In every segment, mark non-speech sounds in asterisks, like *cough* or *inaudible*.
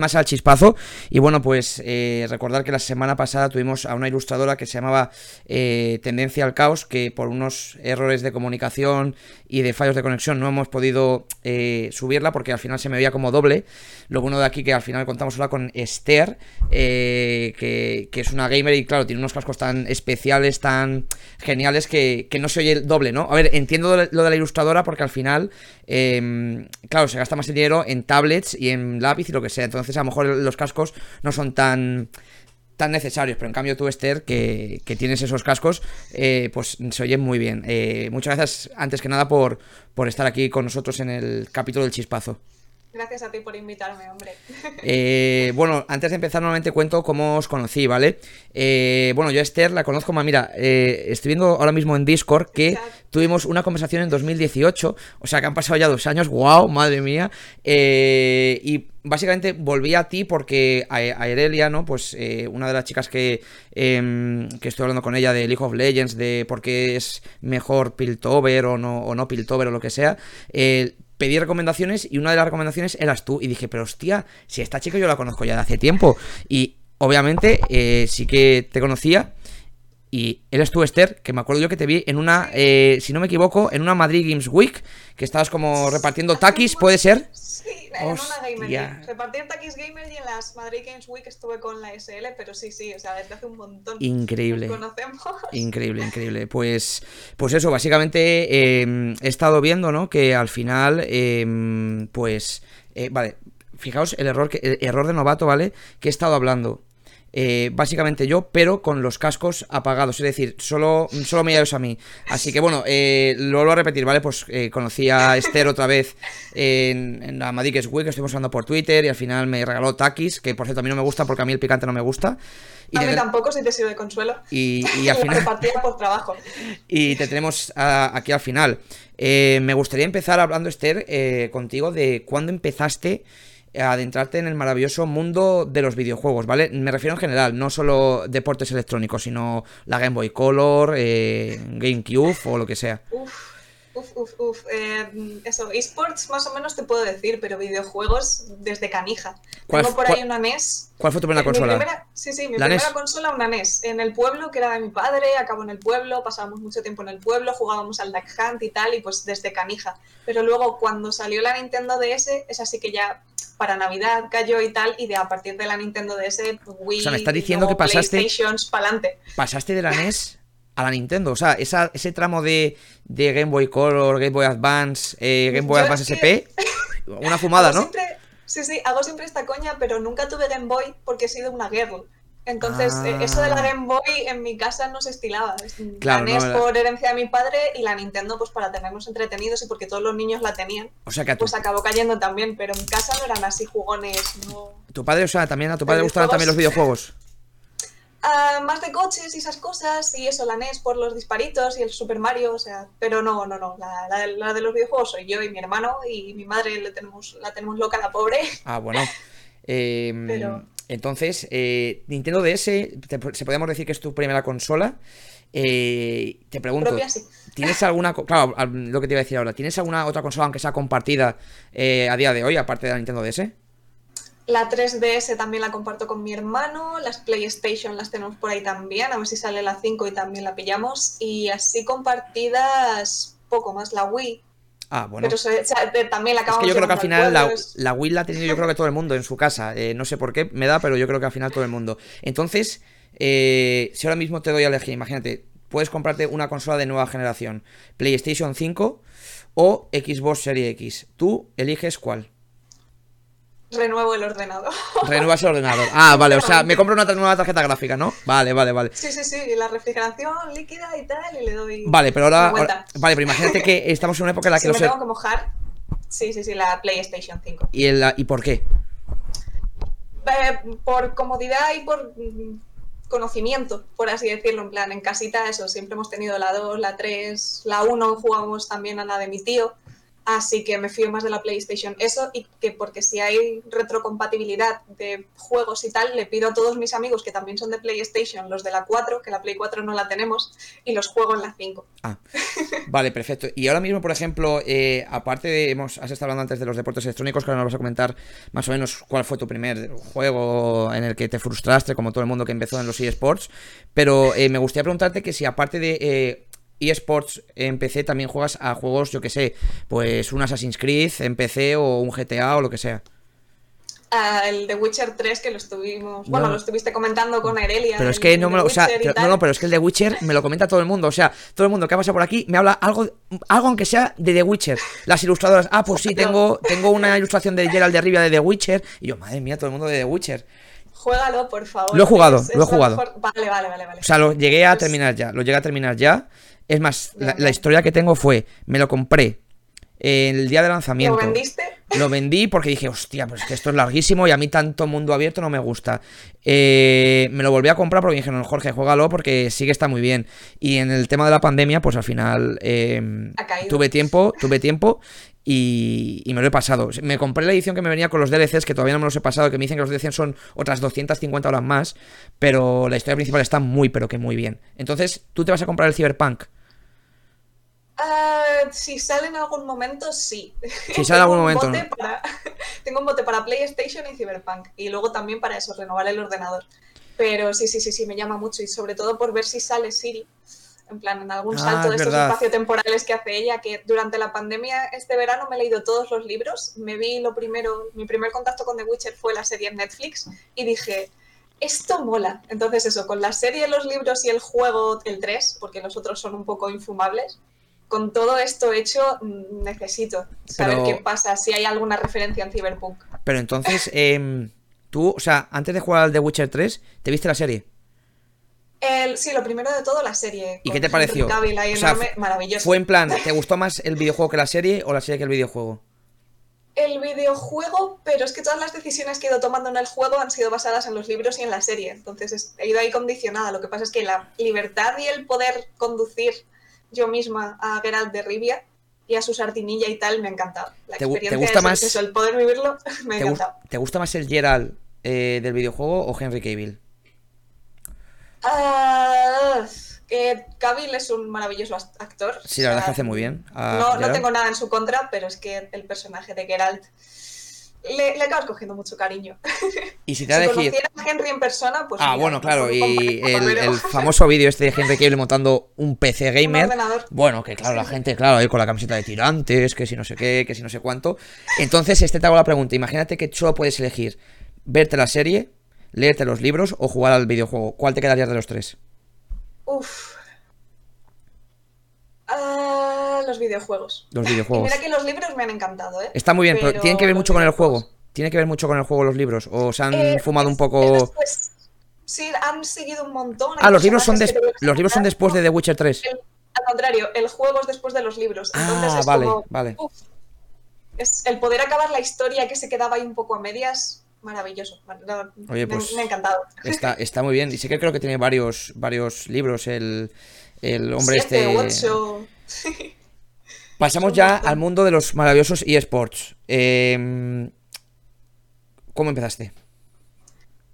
más al chispazo. Y bueno, pues eh, recordar que la semana pasada tuvimos a una ilustradora que se llamaba eh, Tendencia al Caos, que por unos errores de comunicación y de fallos de conexión no hemos podido eh, subirla porque al final se me veía como doble. Lo bueno de aquí que al final contamos ahora con Esther, que, que, es una gamer y claro, tiene unos cascos tan especiales, tan geniales que, que no se oye doble, ¿no? A ver, entiendo lo de la ilustradora porque al final, em, claro, se gasta más el dinero en tablets y en lápiz y lo que sea. Entonces, a lo mejor los cascos no son tan tan necesarios, pero en cambio tú, Esther, que, tienes esos cascos, eh, pues se oyen muy bien. Eh, muchas gracias, antes que nada, por, por estar aquí con nosotros en el capítulo del chispazo. Gracias a ti por invitarme, hombre. Eh, bueno, antes de empezar, nuevamente cuento cómo os conocí, ¿vale? Eh, bueno, yo a Esther la conozco más. Mira, eh, estoy viendo ahora mismo en Discord que tuvimos una conversación en 2018. O sea que han pasado ya dos años. ¡Wow! Madre mía. y básicamente volví a ti porque a, Erelia, ¿no? Pues una de las chicas que, em, que estoy hablando con ella de League of Legends, de por qué es mejor Piltover o no, o no Piltover o lo que sea pedí recomendaciones y una de las recomendaciones eras tú. Y dije, pero hostia, si esta chica yo la conozco ya de hace tiempo. Y obviamente eh, sí que te conocía. Y eres tú, Esther, que me acuerdo yo que te vi en una, eh, si no me equivoco, en una Madrid Games Week, que estabas como repartiendo taquis, ¿puede ser? Sí, en una Gamer Repartí taquis Gamer y en las Madrid Games Week estuve con la SL, pero sí, sí, o sea, desde hace un montón. Increíble. Nos conocemos. Increíble, increíble. Pues, pues eso, básicamente em, he estado viendo, ¿no? Que al final, em, pues, eh, vale, fijaos el error, que, el error de novato, ¿vale? Que he estado hablando. Eh, básicamente yo, pero con los cascos apagados, es decir, solo, solo me a mí. Así que bueno, eh, lo vuelvo a repetir, ¿vale? Pues eh, conocí a Esther otra vez en, la Madix Week, que estuvimos hablando por Twitter y al final me regaló Takis, que por cierto a mí no me gusta porque a mí el picante no me gusta. Y a mí tampoco, si te sirve de consuelo. Y, al *laughs* final. por trabajo. Y te tenemos aquí al final. me gustaría empezar hablando, Esther, contigo de cuándo empezaste adentrarte en el maravilloso mundo de los videojuegos, ¿vale? Me refiero en general, no solo deportes electrónicos, sino la Game Boy Color, eh, GameCube o lo que sea. Uf, uf, uf, uf. Eh, eso, esports más o menos te puedo decir, pero videojuegos desde canija. Tengo por ahí una NES. ¿Cuál fue tu primera consola? sí, sí, mi primera consola, una NES. En el pueblo, que era de mi padre, acabó en el pueblo, pasábamos mucho tiempo en el pueblo, jugábamos al Duck Hunt y tal, y pues desde canija. Pero luego, cuando salió la Nintendo DS, es así que ya para Navidad cayó y tal, y de a partir de la Nintendo DS, Wii, o sea, me está diciendo que pasaste, pa'lante. pasaste de la NES a la Nintendo, o sea, ese tramo de, de, Game Boy Color, Game Boy Advance, eh, Game Boy Advance SP, una fumada, ¿no? sí, sí, hago siempre esta coña, pero nunca tuve Game Boy porque he sido una girl. Entonces, eh, eso de la ah. Game Boy en mi casa no se estilaba. la NES por herencia de mi padre y la Nintendo pues para tenernos entretenidos y porque todos los niños la tenían. O sea que Pues acabó cayendo también, pero en casa no eran así jugones, no... ¿Tu padre, o sea, también a tu padre le gustaban también los videojuegos? *laughs* Ah, más de coches y esas cosas, y eso, la NES por los disparitos y el Super Mario, o sea, pero no, no, no, la, la, de los videojuegos soy yo y mi hermano y mi madre le tenemos, la tenemos loca, la pobre. Ah, bueno. *laughs* Em, pero... Entonces, eh, Nintendo DS, se podemos decir que es tu primera consola. Eh, te pregunto, ¿tienes alguna, claro, lo que te iba a decir ahora, ¿tienes alguna otra consola, aunque sea compartida eh, a día de hoy, aparte de la Nintendo DS? La 3DS también la comparto con mi hermano, las PlayStation las tenemos por ahí también, a ver si sale la 5 y también la pillamos. Y así compartidas, poco más, la Wii Ah, bueno. Pero también la acabamos Es que yo creo que al final la, Wii la ha tenido yo creo que todo el mundo en su casa. Eh, no sé por qué me da, pero yo creo que al final todo el mundo. Entonces, eh, si ahora mismo te doy a elegir, imagínate, puedes comprarte una consola de nueva generación, PlayStation 5 o Xbox Series X. Tú eliges cuál. Renuevo el ordenador. *laughs* Renuevas el ordenador. Ah, vale, o sea, me compro una nueva tarjeta gráfica, ¿no? Vale, vale, vale. Sí, sí, sí, la refrigeración líquida y tal, y le doy. Vale, pero ahora. vale, pero imagínate que *laughs* estamos en una época en la que si me tengo que mojar. Sí, sí, sí, la PlayStation 5. ¿Y, el, ¿y por qué? Eh, por comodidad y por conocimiento, por así decirlo. En plan, en casita, eso, siempre hemos tenido la 2, la 3, la 1, jugamos también a la de mi tío Así que me fío más de la PlayStation. Eso y que porque si hay retrocompatibilidad de juegos y tal, le pido a todos mis amigos que también son de PlayStation, los de la 4, que la Play 4 no la tenemos, y los juego en la 5. Ah, vale, perfecto. Y ahora mismo, por ejemplo, eh, aparte de, hemos, has estado hablando antes de los deportes electrónicos, que ahora nos vas a comentar más o menos cuál fue tu primer juego en el que te frustraste, como todo el mundo que empezó en los eSports, pero eh, me gustaría preguntarte que si aparte de... Eh, eSports en PC también juegas a juegos, yo que sé, pues un Assassin's Creed en PC o un GTA o lo que sea. Ah, el de Witcher 3 que lo estuvimos, bueno, lo estuviste comentando con Aurelia. Pero es que no me lo, o sea, no, no, pero es que el de Witcher me lo comenta todo el mundo, o sea, todo el mundo que ha pasado por aquí me habla algo, algo aunque sea de The Witcher. Las ilustradoras, ah, pues sí, tengo, *laughs* tengo una ilustración de Gerald de Rivia de The Witcher y yo, madre mía, todo el mundo de The Witcher. Juégalo, por favor. Lo he jugado, lo he jugado. Vale, vale, vale, vale. O sea, lo llegué a terminar ya, lo llegué a terminar ya. Es más, la, historia que tengo fue, me lo compré el día de lanzamiento. ¿Lo vendiste? *laughs* Lo vendí porque dije, hostia, pues que esto es larguísimo y a mí tanto mundo abierto no me gusta. Eh, me lo volví a comprar porque dije, no, Jorge, juégalo porque sí que está muy bien. Y en el tema de la pandemia, pues al final em, tuve tiempo, tuve tiempo y, me lo he pasado. Me compré la edición que me venía con los DLCs, que todavía no me los he pasado, que me dicen que los DLCs son otras 250 horas más, pero la historia principal está muy, pero que muy bien. Entonces, ¿tú te vas a comprar el Cyberpunk? Uh, si sale en algún momento, sí. Si sale en algún momento. *laughs* tengo un bote para PlayStation y Cyberpunk. Y luego también para eso, renovar el ordenador. Pero sí, sí, sí, sí, me llama mucho. Y sobre todo por ver si sale Siri. En plan, en algún ah, salto de estos espacios temporales que hace ella, que durante la pandemia este verano me he leído todos los libros. Me vi lo primero, mi primer contacto con The Witcher fue la serie en Netflix. Y dije, esto mola. Entonces eso, con la serie, los libros y el juego, el 3, porque los otros son un poco infumables, con todo esto hecho, mm, necesito saber qué pasa, si hay alguna referencia en Cyberpunk. Pero entonces, *laughs* em, tú, o sea, antes de jugar al The Witcher 3, ¿te viste la serie? El, sí, lo primero de todo, la serie. ¿Y qué te pareció? maravilloso. ¿Fue en plan, ¿te gustó más el videojuego que la serie o la serie que el videojuego? El videojuego, pero es que todas las decisiones que he ido tomando en el juego han sido basadas en los libros y en la serie. Entonces he ido ahí condicionada. Lo que pasa es que la libertad y el poder conducir yo misma a Geralt de Rivia y a su sardinilla y tal, me ha encantado. La ¿Te, experiencia ¿te gusta más, el poder vivirlo, *laughs* me ha encantado. ¿Te gusta más el Geralt eh, del videojuego o Henry Cavill? Uh, Cavill es un maravilloso actor. Sí, la verdad que hace muy bien. No, no, tengo nada en su contra, pero es que el personaje de Geralt le, le, acabas cogiendo mucho cariño. *laughs* Y si te si elegir... a Henry en persona, pues. Ah, bueno, claro. Y el, *laughs* famoso vídeo este de Henry Cable montando un PC gamer. bueno, que claro, la gente, claro, ahí con la camiseta de tirantes, que si no sé qué, que si no sé cuánto. Entonces, este te hago la pregunta. Imagínate que solo puedes elegir verte la serie, leerte los libros o jugar al videojuego. ¿Cuál te quedaría de los tres? Uf. Ah, los videojuegos. Los videojuegos. mira que los libros me han encantado, ¿eh? Está muy bien, pero, tienen que ver mucho con el juego. Tiene que ver mucho con el juego los libros. ¿O se han eh, fumado un poco.? sí, han seguido un montón. Ah, los libros, son los libros son después de The Witcher 3. al contrario, el juego es después de los libros. Entonces ah, vale, vale. es el poder acabar la historia que se quedaba ahí un poco a medias maravilloso. Oye, pues me, ha encantado. Está, *laughs* está muy bien. Y sí que creo que tiene varios, varios libros el, el hombre este. *laughs* Pasamos ya al mundo de los maravillosos eSports. Em, ¿Cómo empezaste?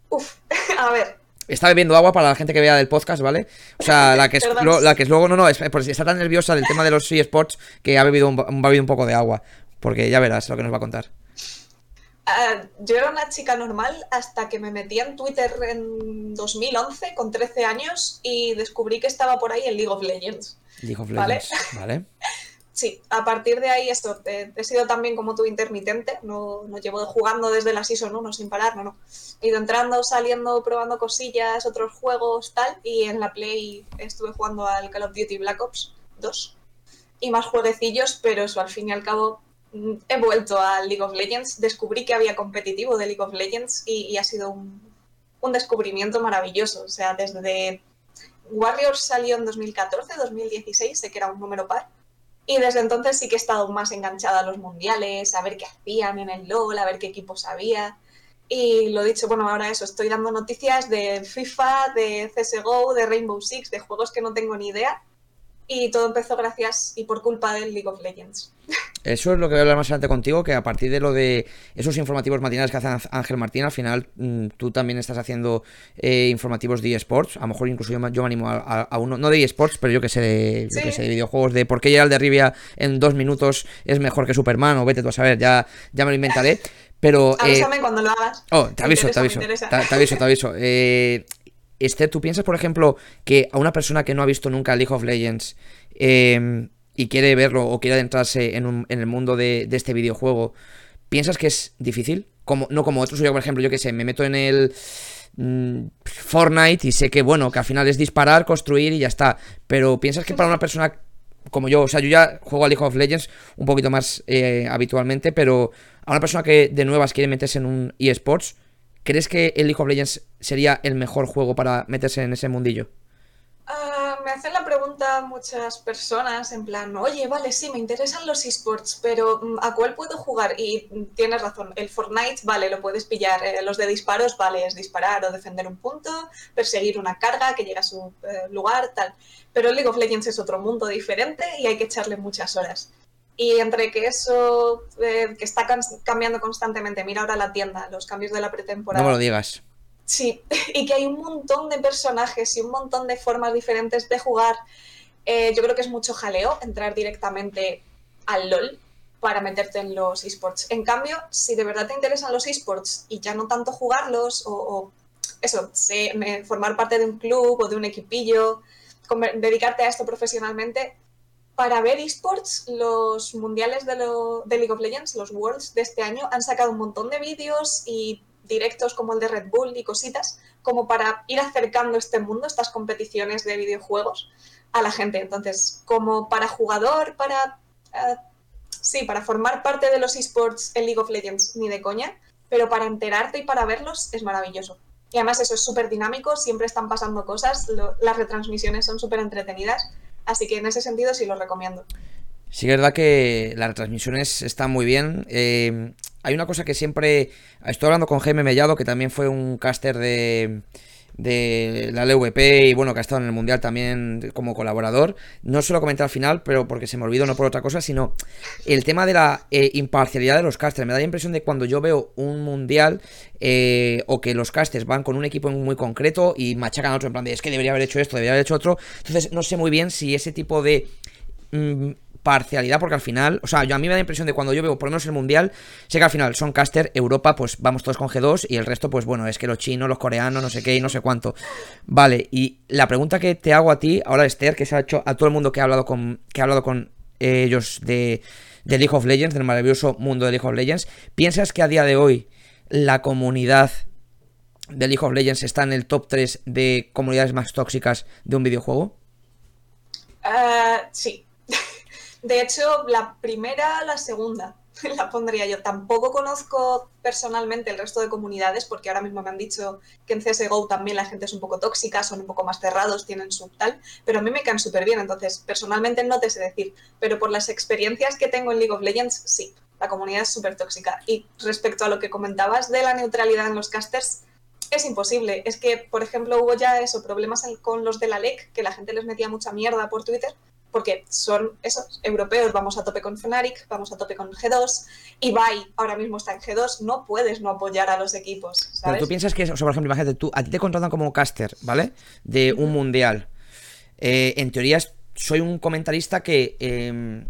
Uf, *laughs* a ver. Está bebiendo agua para la gente que vea del podcast, ¿vale? O sea, la que es, *laughs* la que es luego, no, no, es, está tan nerviosa del tema de los eSports que ha bebido, un, ha bebido un poco de agua. Porque ya verás lo que nos va a contar. Ah, yo era una chica normal hasta que me metí en Twitter en 2011 con 13 años y descubrí que estaba por ahí en League of Legends. League of Legends, ¿vale? *laughs* sí, a partir de ahí esto, he, sido también como tú intermitente, no, no, llevo jugando desde la Season 1 sin parar, no, no. He ido entrando, saliendo, probando cosillas, otros juegos, tal, y en la Play estuve jugando al Call of Duty Black Ops 2 y más jueguecillos, pero eso al fin y al cabo he vuelto a League of Legends, descubrí que había competitivo de League of Legends y, ha sido un, descubrimiento maravilloso. O sea, desde Warriors salió en 2014, 2016, sé que era un número par. Y desde entonces sí que he estado más enganchada a los mundiales, a ver qué hacían en el LOL, a ver qué equipos había. Y lo dicho, bueno, ahora eso, estoy dando noticias de FIFA, de CSGO, de Rainbow Six, de juegos que no tengo ni idea y todo empezó gracias y por culpa del League of Legends. *laughs* Eso es lo que voy a hablar más adelante contigo, que a partir de lo de esos informativos matinales que hace Ángel Martín, al final mm, tú también estás haciendo eh, informativos de eSports. A lo mejor incluso yo, me, animo a, uno, no de eSports, pero yo que sé de, de videojuegos, de por qué Gerald de Rivia en dos minutos es mejor que Superman, o vete tú a saber, ya, ya me lo inventaré. Pero, *laughs* eh, Avísame cuando lo hagas. Oh, te aviso, te aviso, te, aviso. Te, *laughs* aviso, eh, Esther, ¿tú piensas, por ejemplo, que a una persona que no ha visto nunca League of Legends em, y quiere verlo o quiere adentrarse en, el mundo de, este videojuego, ¿piensas que es difícil? Como, no como otros, yo por ejemplo, yo que sé, me meto en el mm, Fortnite y sé que, bueno, que al final es disparar, construir y ya está. Pero ¿piensas que para una persona como yo, o sea, yo ya juego a League of Legends un poquito más eh, habitualmente, pero a una persona que de nuevas quiere meterse en un eSports, ¿crees que el League of Legends sería el mejor juego para meterse en ese mundillo? Ah, me hacen la pregunta muchas personas en plan, oye, vale, sí, me interesan los esports, pero mm, ¿a cuál puedo jugar? Y tienes razón, el Fortnite, vale, lo puedes pillar. Eh, los de disparos, vale, es disparar o defender un punto, perseguir una carga que llega a su eh, lugar, tal. Pero League of Legends es otro mundo diferente y hay que echarle muchas horas. Y entre que eso, eh, que está cambiando constantemente, mira ahora la tienda, los cambios de la pretemporada. No me lo digas. Sí, *laughs* y que hay un montón de personajes y un montón de formas diferentes de jugar. Eh, yo creo que es mucho jaleo entrar directamente al LOL para meterte en los esports. En cambio, si de verdad te interesan los esports y ya no tanto jugarlos o, eso, formar parte de un club o de un equipillo, dedicarte a esto profesionalmente, para ver esports, los mundiales de, de, League of Legends, los Worlds de este año, han sacado un montón de vídeos y directos como el de Red Bull y cositas, como para ir acercando este mundo, estas competiciones de videojuegos, a la gente. Entonces, como para jugador, para... Eh, sí, para formar parte de los esports en League of Legends, ni de coña, pero para enterarte y para verlos es maravilloso. Y además eso es súper dinámico, siempre están pasando cosas, las retransmisiones son súper entretenidas Así que en ese sentido sí lo recomiendo. Sí, es verdad que las retransmisiones están muy bien. Eh, hay una cosa que siempre. Estoy hablando con Jaime Mellado, que también fue un caster de, de la LVP y bueno, que ha estado en el Mundial también como colaborador. No se lo comenté al final, pero porque se me olvidó, no por otra cosa, sino el tema de la eh, imparcialidad de los casters. Me da la impresión de cuando yo veo un Mundial eh, o que los casters van con un equipo muy concreto y machacan a otro en plan de es que debería haber hecho esto, debería haber hecho otro. Entonces no sé muy bien si ese tipo de... Mm, parcialidad, porque al final, o sea, yo a mí me da la impresión de cuando yo veo por lo menos el mundial, sé que al final son caster, Europa, pues vamos todos con G2 y el resto, pues bueno, es que los chinos, los coreanos, no sé qué y no sé cuánto. Vale, y la pregunta que te hago a ti, ahora Esther, que se ha hecho a todo el mundo que ha hablado con, que ha hablado con ellos de, de League of Legends, del maravilloso mundo de League of Legends, ¿piensas que a día de hoy la comunidad de League of Legends está en el top 3 de comunidades más tóxicas de un videojuego? Uh, sí, de hecho, la primera, la segunda, *laughs* la pondría yo. Tampoco conozco personalmente el resto de comunidades, porque ahora mismo me han dicho que en CSGO también la gente es un poco tóxica, son un poco más cerrados, tienen su tal, pero a mí me caen súper bien, entonces personalmente no te sé decir, pero por las experiencias que tengo en League of Legends, sí, la comunidad es súper tóxica. Y respecto a lo que comentabas de la neutralidad en los casters, es imposible. Es que, por ejemplo, hubo ya eso, problemas con los de la LEC, que la gente les metía mucha mierda por Twitter, porque son esos europeos, vamos a tope con Fnatic, vamos a tope con G2, y Ibai ahora mismo está en G2, no puedes no apoyar a los equipos. ¿sabes? Pero tú piensas que, o sea, por ejemplo, imagínate tú, a ti te contratan como caster, ¿vale? De un mundial. Eh, en teoría soy un comentarista que em,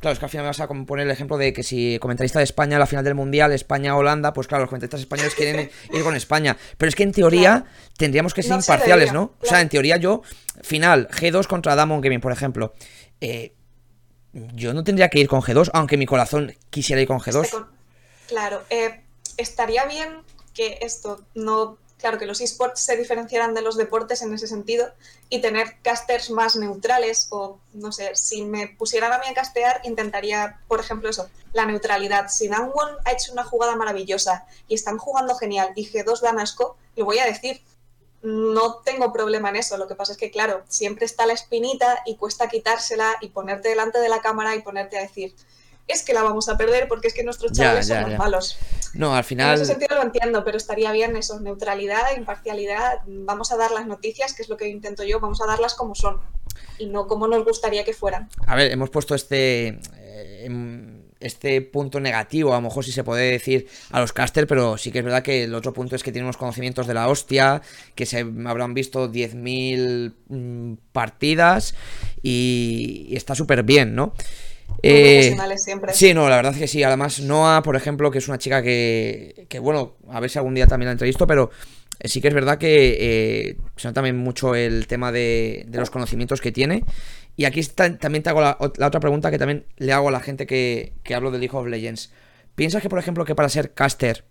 Claro, es que al final me vas a poner el ejemplo de que si comentarista de España a la final del Mundial, España-Holanda, pues claro, los comentaristas españoles quieren ir con España. Pero es que en teoría tendríamos que ser imparciales, ¿no? O sea, en teoría yo, final, G2 contra Damon Gaming, por ejemplo. Eh, yo no tendría que ir con G2, aunque mi corazón quisiera ir con G2. Claro, eh, estaría bien que esto no claro, que los esports se diferenciaran de los deportes en ese sentido y tener casters más neutrales o, no sé, si me pusieran a mí a castear, intentaría, por ejemplo, eso, la neutralidad. Si Danwon ha hecho una jugada maravillosa y están jugando genial y G2 dan asco, lo voy a decir, no tengo problema en eso. Lo que pasa es que, claro, siempre está la espinita y cuesta quitársela y ponerte delante de la cámara y ponerte a decir, es que la vamos a perder porque es que nuestros chavales son los malos. No, al final. En ese sentido lo entiendo, pero estaría bien eso, neutralidad, imparcialidad. Vamos a dar las noticias, que es lo que intento yo, vamos a darlas como son. y no como nos gustaría que fueran. A ver, hemos puesto este... Eh, este punto negativo, a lo mejor si se puede decir a los caster, pero sí que es verdad que el otro punto es que tienen unos conocimientos de la hostia, que se habrán visto 10.000 mm, partidas y, está súper bien, ¿no? Eh, siempre. Sí, no, la verdad es que sí. Además, Noah, por ejemplo, que es una chica que, que bueno, a ver si algún día también la entrevisto, pero sí que es verdad que eh, se nota también mucho el tema de, de, los conocimientos que tiene y aquí también te hago la, otra pregunta que también le hago a la gente que, hablo de League of Legends. ¿Piensas que, por ejemplo, que para ser caster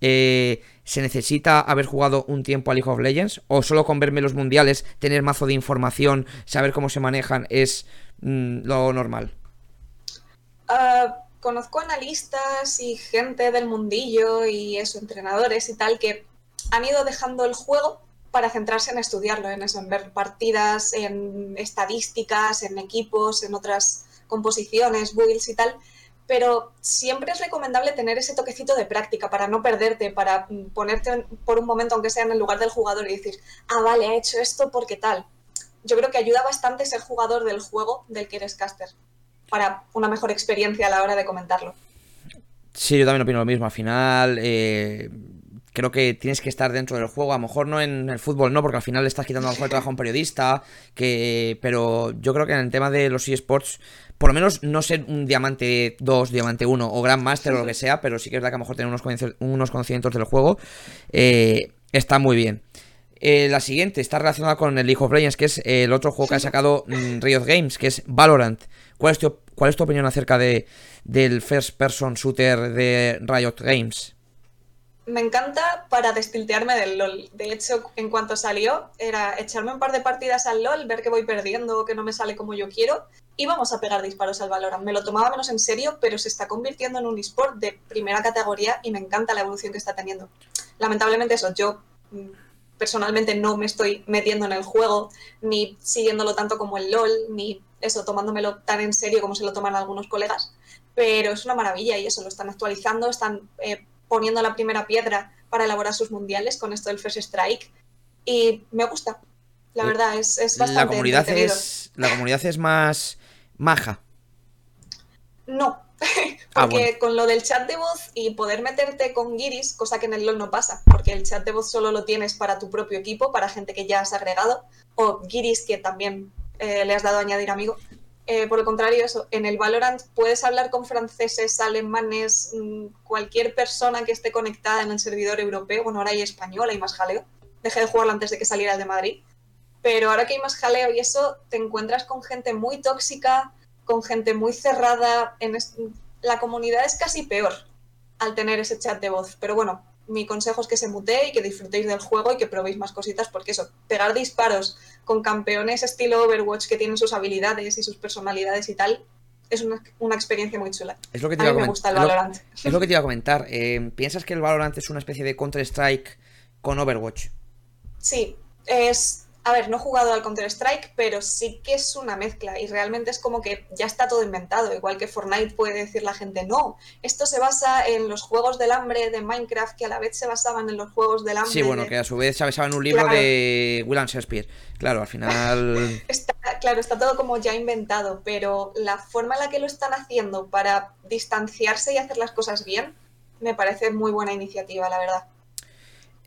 eh, se necesita haber jugado un tiempo a League of Legends? ¿O solo con verme los mundiales, tener mazo de información, saber cómo se manejan es mm, lo normal? Ah, conozco analistas y gente del mundillo y eso, entrenadores y tal, que han ido dejando el juego para centrarse en estudiarlo, en eso, en ver partidas, en estadísticas, en equipos, en otras composiciones, builds y tal. Pero siempre es recomendable tener ese toquecito de práctica para no perderte, para ponerte por un momento, aunque sea en el lugar del jugador, y decir, ah, vale, ha hecho esto porque tal. Yo creo que ayuda bastante ser jugador del juego del que eres caster, para una mejor experiencia a la hora de comentarlo. Sí, yo también opino lo mismo. Al final, eh, creo que tienes que estar dentro del juego. A lo mejor no en el fútbol, no, porque al final le estás quitando a lo mejor el trabajo a un periodista. Que, pero yo creo que en el tema de los eSports, por lo menos no ser un diamante 2, diamante 1 o Grand Master o lo que sea, pero sí que es verdad que a lo mejor tener unos, unos conocimientos del juego eh, está muy bien. Eh, la siguiente está relacionada con el League of Legends, que es el otro juego que ha sacado mm, Riot Games, que es Valorant. ¿Cuál es tu, opinión acerca de, del first person shooter de Riot Games? me encanta para destiltearme del LOL. De hecho, en cuanto salió, era echarme un par de partidas al LOL, ver que voy perdiendo que no me sale como yo quiero, y vamos a pegar disparos al Valorant. Me lo tomaba menos en serio, pero se está convirtiendo en un esport de primera categoría y me encanta la evolución que está teniendo. Lamentablemente eso, yo mm, personalmente no me estoy metiendo en el juego, ni siguiéndolo tanto como el LOL, ni eso, tomándomelo tan en serio como se lo toman algunos colegas, pero es una maravilla y eso, lo están actualizando, están... Eh, poniendo la primera piedra para elaborar sus mundiales con esto del First Strike. Y me gusta, la verdad, es, es bastante. La comunidad, es, la comunidad es más maja. No, *laughs* ah, porque con lo del chat de voz y poder meterte con Giris, cosa que en el LOL no pasa, porque el chat de voz solo lo tienes para tu propio equipo, para gente que ya has agregado, o Giris que también eh, le has dado a añadir amigo, eh, por el contrario, eso, en el Valorant puedes hablar con franceses, alemanes, mm, cualquier persona que esté conectada en el servidor europeo. Bueno, ahora hay español, hay más jaleo. Dejé de jugarlo antes de que saliera el de Madrid. Pero ahora que hay más jaleo y eso, te encuentras con gente muy tóxica, con gente muy cerrada. En La comunidad es casi peor al tener ese chat de voz. Pero bueno, mi consejo es que se mutee y que disfrutéis del juego y que probéis más cositas, porque eso, pegar disparos con campeones estilo Overwatch que tienen sus habilidades y sus personalidades y tal, es una, experiencia muy chula. Es lo que te a, mí me gusta el Valorant. Es lo, que te iba a *laughs* comentar. Eh, ¿Piensas que el Valorant es una especie de Counter-Strike con Overwatch? Sí, es a ver, no he jugado al Counter-Strike, pero sí que es una mezcla y realmente es como que ya está todo inventado, igual que Fortnite puede decir la gente, no, esto se basa en los juegos del hambre de Minecraft que a la vez se basaban en los juegos del hambre. Sí, bueno, que a su vez se basaba en un libro de William Shakespeare. Claro, al final... *laughs* está, claro, está todo como ya inventado, pero la forma en la que lo están haciendo para distanciarse y hacer las cosas bien, me parece muy buena iniciativa, la verdad.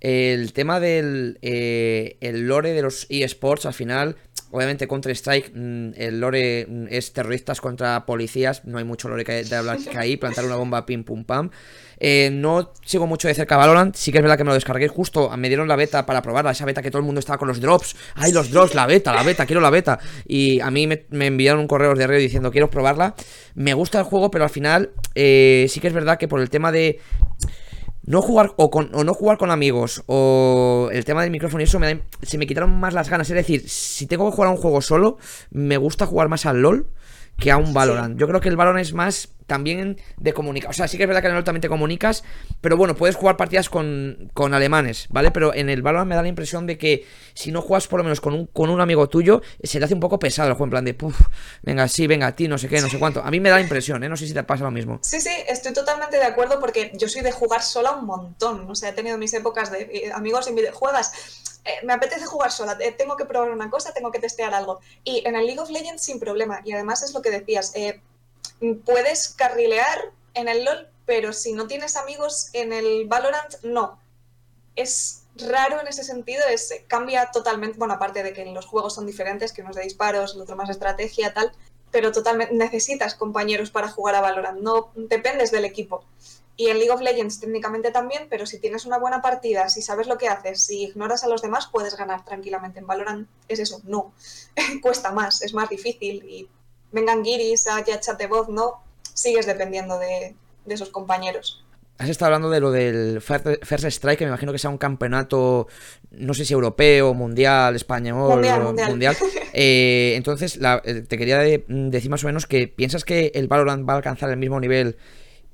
El tema del eh, el lore de los eSports, al final, obviamente Counter-Strike, mm, el lore mm, es terroristas contra policías, no hay mucho lore que, de hablar que ahí, plantar una bomba, pim, pum, pam. Eh, no sigo mucho de cerca Valorant, sí que es verdad que me lo descargué. Justo, me dieron la beta para probarla, esa beta que todo el mundo estaba con los drops, ay los drops, la beta, la beta, quiero la beta, y a mí me, enviaron un correo de río diciendo quiero probarla, me gusta el juego, pero al final eh, sí que es verdad que por el tema de no jugar o, con, o no jugar con amigos o el tema del micrófono y eso me se me quitaron más las ganas. Es decir, si tengo que jugar a un juego solo, me gusta jugar más al LOL que a un Valorant. Yo creo que el Valorant es más también de comunicar. O sea, sí que es verdad que en el también te comunicas, pero bueno, puedes jugar partidas con, con alemanes, ¿vale? Pero en el Valorant me da la impresión de que si no juegas por lo menos con un, con un amigo tuyo, se te hace un poco pesado el juego, en plan de, puf, venga, sí, venga, a ti, no sé qué, no sé cuánto. A mí me da la impresión, ¿eh? No sé si te pasa lo mismo. Sí, sí, estoy totalmente de acuerdo porque yo soy de jugar sola un montón. O sea, he tenido mis épocas de eh, amigos en videojuegos. Eh, me apetece jugar sola, eh, tengo que probar una cosa, tengo que testear algo. Y en el League of Legends sin problema. Y además es lo que decías, puedes carrilear en el LOL, pero si no tienes amigos en el Valorant, no. Es raro en ese sentido, es, cambia totalmente, bueno, aparte de que los juegos son diferentes, que uno es de disparos, el otro más estrategia, tal, pero totalmente necesitas compañeros para jugar a Valorant, no dependes del equipo. Y en League of Legends técnicamente también, pero si tienes una buena partida, si sabes lo que haces, si ignoras a los demás, puedes ganar tranquilamente. En Valorant es eso, no. *laughs* Cuesta más, es más difícil. Y vengan guiris, haya chat de voz, no. Sigues dependiendo de, esos compañeros. Has estado hablando de lo del First Strike, que me imagino que sea un campeonato, no sé si europeo, mundial, español, mundial. mundial. *laughs* Eh, entonces, eh, te quería decir más o menos que piensas que el Valorant va a alcanzar el mismo nivel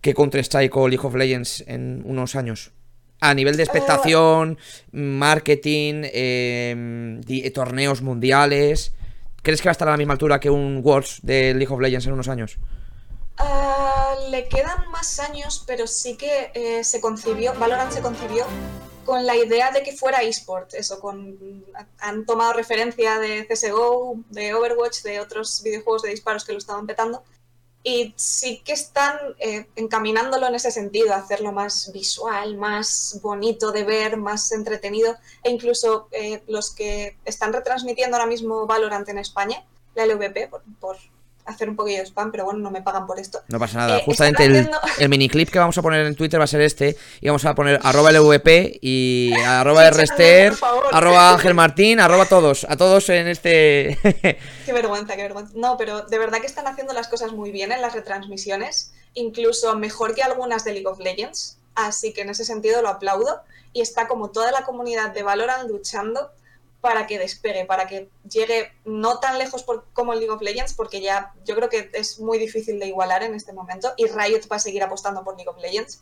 que Counter-Strike o League of Legends en unos años. A nivel de expectación, marketing, em, torneos mundiales. ¿Crees que va a estar a la misma altura que un Worlds de League of Legends en unos años? Ah, le quedan más años, pero sí que eh, se concibió, Valorant se concibió con la idea de que fuera eSport, eso, con, han tomado referencia de CSGO, de Overwatch, de otros videojuegos de disparos que lo estaban petando, y sí que están eh, encaminándolo en ese sentido, hacerlo más visual, más bonito de ver, más entretenido, e incluso eh, los que están retransmitiendo ahora mismo Valorant en España, la LVP, por hacer un poquillo de spam, pero bueno, no me pagan por esto. No pasa nada. Eh, Justamente el, *laughs* el, miniclip que vamos a poner en Twitter va a ser este. Y vamos a poner *laughs* arroba LVP y arroba Rester, arroba *laughs* Ángel Martín, arroba todos. A todos en este. qué vergüenza, qué vergüenza. No, pero de verdad que están haciendo las cosas muy bien en las retransmisiones. Incluso mejor que algunas de League of Legends. Así que en ese sentido lo aplaudo. Y está como toda la comunidad de Valorant luchando para que despegue, para que llegue no tan lejos como el League of Legends, porque ya yo creo que es muy difícil de igualar en este momento y Riot va a seguir apostando por League of Legends,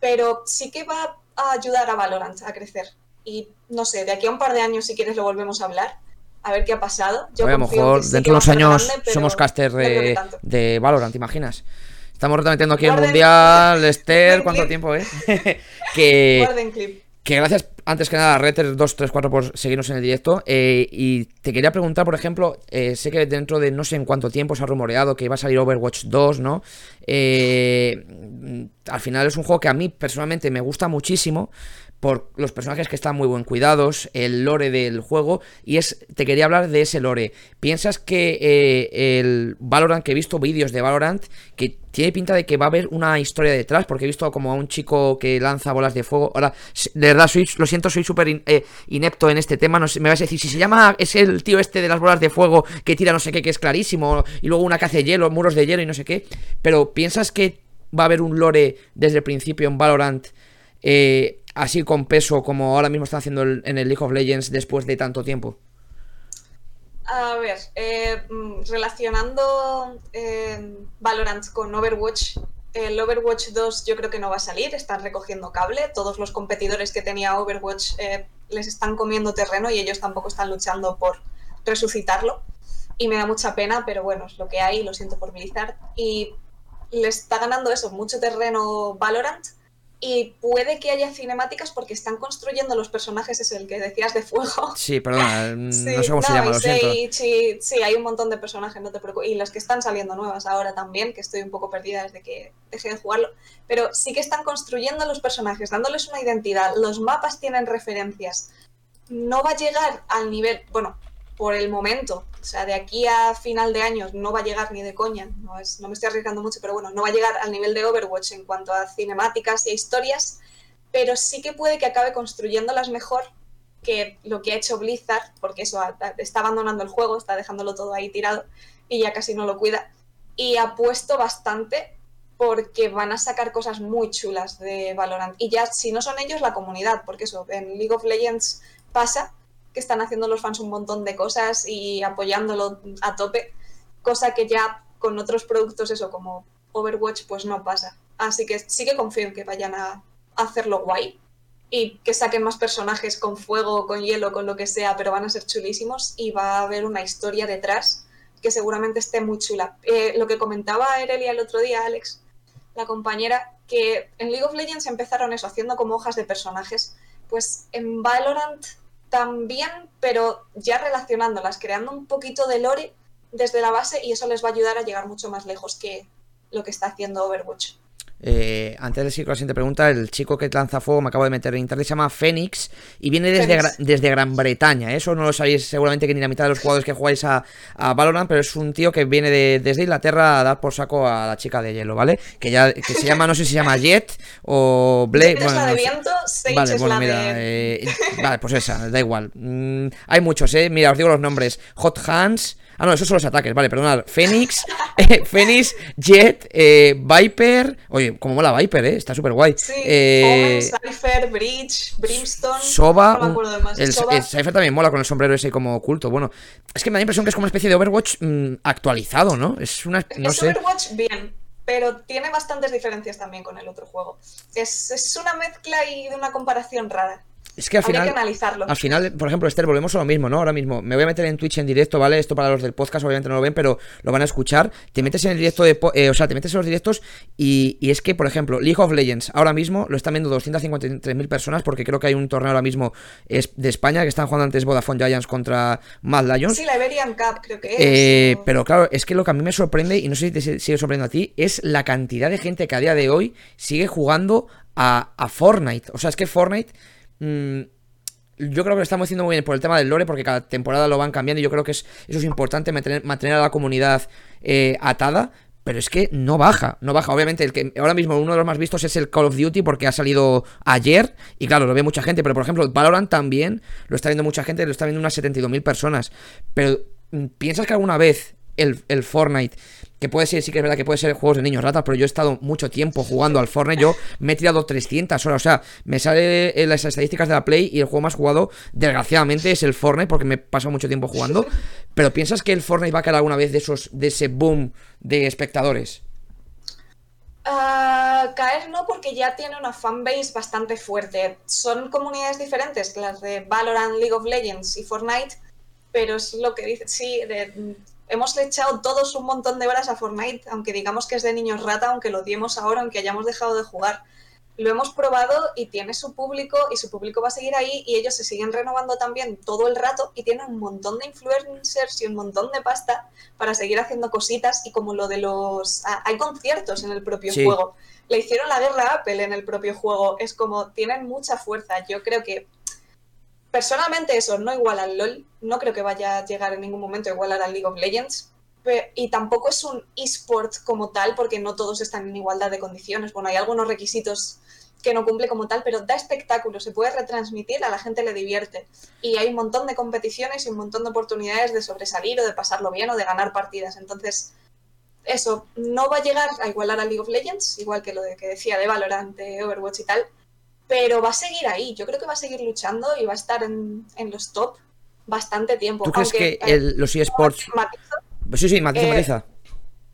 pero sí que va a ayudar a Valorant a crecer. Y no sé, de aquí a un par de años, si quieres, lo volvemos a hablar, a ver qué ha pasado. Yo a lo mejor dentro de unos años somos caster de, de Valorant, ¿te imaginas? Estamos retransmitiendo aquí el Mundial, Esther, ¿cuánto tiempo, eh? *laughs* *laughs* que, clip. Gracias, antes que nada, Reter234 por seguirnos en el directo. Eh, y te quería preguntar, por ejemplo, eh, sé que dentro de no sé en cuánto tiempo se ha rumoreado que va a salir Overwatch 2, ¿no? Eh, al final es un juego que a mí personalmente me gusta muchísimo, por los personajes que están muy buen cuidados, el lore del juego, y es, te quería hablar de ese lore. ¿Piensas que eh, el Valorant, que he visto vídeos de Valorant, que tiene pinta de que va a haber una historia detrás, porque he visto como a un chico que lanza bolas de fuego. Ahora, de verdad, soy, lo siento, soy súper eh, inepto en este tema. No me vas a decir, si se llama, es el tío este de las bolas de fuego que tira no sé qué, que es clarísimo, y luego una que hace hielo, muros de hielo y no sé qué. Pero ¿piensas que va a haber un lore desde el principio en Valorant? Eh, así con peso como ahora mismo están haciendo en el League of Legends después de tanto tiempo? A ver, eh, mm, relacionando eh, Valorant con Overwatch, el Overwatch 2 yo creo que no va a salir, están recogiendo cable, todos los competidores que tenía Overwatch eh, les están comiendo terreno y ellos tampoco están luchando por resucitarlo. Y me da mucha pena, pero bueno, es lo que hay, lo siento por Blizzard. Y le está ganando eso, mucho terreno Valorant y puede que haya cinemáticas porque están construyendo los personajes, es el que decías de fuego. Sí, perdón, *laughs* no sé cómo se llama, lo sí, sí, sí, hay un montón de personajes, no te preocupes. Y las que están saliendo nuevas ahora también, que estoy un poco perdida desde que dejé de jugarlo. Pero sí que están construyendo los personajes, dándoles una identidad. Los mapas tienen referencias. No va a llegar al nivel, bueno, por el momento, o sea, de aquí a final de año no va a llegar ni de coña, no, es, no me estoy arriesgando mucho, pero bueno, no va a llegar al nivel de Overwatch en cuanto a cinemáticas y a historias, pero sí que puede que acabe construyéndolas mejor que lo que ha hecho Blizzard, porque eso está abandonando el juego, está dejándolo todo ahí tirado y ya casi no lo cuida. Y ha puesto bastante porque van a sacar cosas muy chulas de Valorant. Y ya, si no son ellos, la comunidad, porque eso, en League of Legends pasa que están haciendo los fans un montón de cosas y apoyándolo a tope, cosa que ya con otros productos, eso como Overwatch pues no pasa. Así que sí que confío en que vayan a hacerlo guay y que saquen más personajes con fuego, con hielo, con lo que sea, pero van a ser chulísimos y va a haber una historia detrás que seguramente esté muy chula. Eh, lo que comentaba Erelia el otro día, Alex, la compañera, que en League of Legends empezaron eso, haciendo como hojas de personajes, pues en Valorant también, pero ya relacionándolas, creando un poquito de lore desde la base y eso les va a ayudar a llegar mucho más lejos que lo que está haciendo Overwatch. Eh, antes de seguir con la siguiente pregunta, el chico que lanza fuego me acabo de meter en internet se llama Fénix y viene desde, desde Gran Bretaña. Eso no lo sabéis seguramente que ni la mitad de los jugadores que jugáis a, Valorant, pero es un tío que viene desde Inglaterra a dar por saco a la chica de hielo, ¿vale? Que ya que se llama, no sé si se llama Jet o Blake. Bueno, de viento, vale, bueno, mira, eh, vale, pues esa, da igual. Mm, hay muchos, ¿eh? Mira, os digo los nombres: Hot Hands. Ah, no, esos son los ataques, vale, perdonad. Fénix, *laughs* eh, Fénix, Jet, eh, Viper. Oye, como mola Viper, ¿eh? Está súper guay. Sí, eh, Cypher, Bridge, Brimstone. Soba. No me acuerdo de más. El, Cypher también mola con el sombrero ese como oculto. Bueno, es que me da la impresión que es como una especie de Overwatch mm, actualizado, ¿no? Es una. No es Overwatch bien, pero tiene bastantes diferencias también con el otro juego. Es, es una mezcla y de una comparación rara. Es que al final. analizarlo. Al final, por ejemplo, Esther, volvemos a lo mismo, ¿no? Ahora mismo me voy a meter en Twitch en directo, ¿vale? Esto para los del podcast, obviamente no lo ven, pero lo van a escuchar. Te metes en el directo de. Eh, o sea, te metes en los directos y, es que, por ejemplo, League of Legends ahora mismo lo están viendo 253.000 personas porque creo que hay un torneo ahora mismo de España que están jugando antes Vodafone Giants contra Mad Lions. Sí, la Iberian Cup, creo que es. Eh, pero claro, es que lo que a mí me sorprende, y no sé si te sigue sorprendiendo a ti, es la cantidad de gente que a día de hoy sigue jugando a, Fortnite. O sea, es que Fortnite. Mm, yo creo que lo estamos haciendo muy bien por el tema del lore, porque cada temporada lo van cambiando y yo creo que es, eso es importante, mantener, a la comunidad eh, atada. Pero es que no baja, no baja. Obviamente, el que ahora mismo uno de los más vistos es el Call of Duty porque ha salido ayer. Y claro, lo ve mucha gente. Pero por ejemplo, Valorant también lo está viendo mucha gente, lo está viendo unas 72.000 personas. Pero, mm, ¿piensas que alguna vez el, Fortnite que puede ser, sí que es verdad que puede ser juegos de niños ratas, pero yo he estado mucho tiempo jugando al Fortnite, yo me he tirado 300 horas, o sea, me sale en las estadísticas de la Play y el juego más jugado, desgraciadamente, es el Fortnite, porque me he pasado mucho tiempo jugando, pero ¿piensas que el Fortnite va a caer alguna vez de esos, de ese boom de espectadores? Uh, caer no, porque ya tiene una fanbase bastante fuerte. Son comunidades diferentes, las de Valorant, League of Legends y Fortnite, pero es lo que dice, sí, de, hemos echado todos un montón de horas a Fortnite, aunque digamos que es de niños rata, aunque lo odiemos ahora, aunque hayamos dejado de jugar. Lo hemos probado y tiene su público y su público va a seguir ahí y ellos se siguen renovando también todo el rato y tienen un montón de influencers y un montón de pasta para seguir haciendo cositas y como lo de los... Ah, hay conciertos en el propio juego. Le hicieron la guerra a Apple en el propio juego. Es como, tienen mucha fuerza. Yo creo que personalmente eso no iguala al LOL, no creo que vaya a llegar en ningún momento a igualar al League of Legends, y tampoco es un esport como tal, porque no todos están en igualdad de condiciones. Bueno, hay algunos requisitos que no cumple como tal, pero da espectáculo, se puede retransmitir, a la gente le divierte. Y hay un montón de competiciones y un montón de oportunidades de sobresalir o de pasarlo bien o de ganar partidas. Entonces, eso, no va a llegar a igualar al League of Legends, igual que lo de que decía de Valorant, de Overwatch y tal, pero va a seguir ahí. Yo creo que va a seguir luchando y va a estar en, los top bastante tiempo. ¿Tú crees que los eSports... sí, sí, matiza, eh, matiza.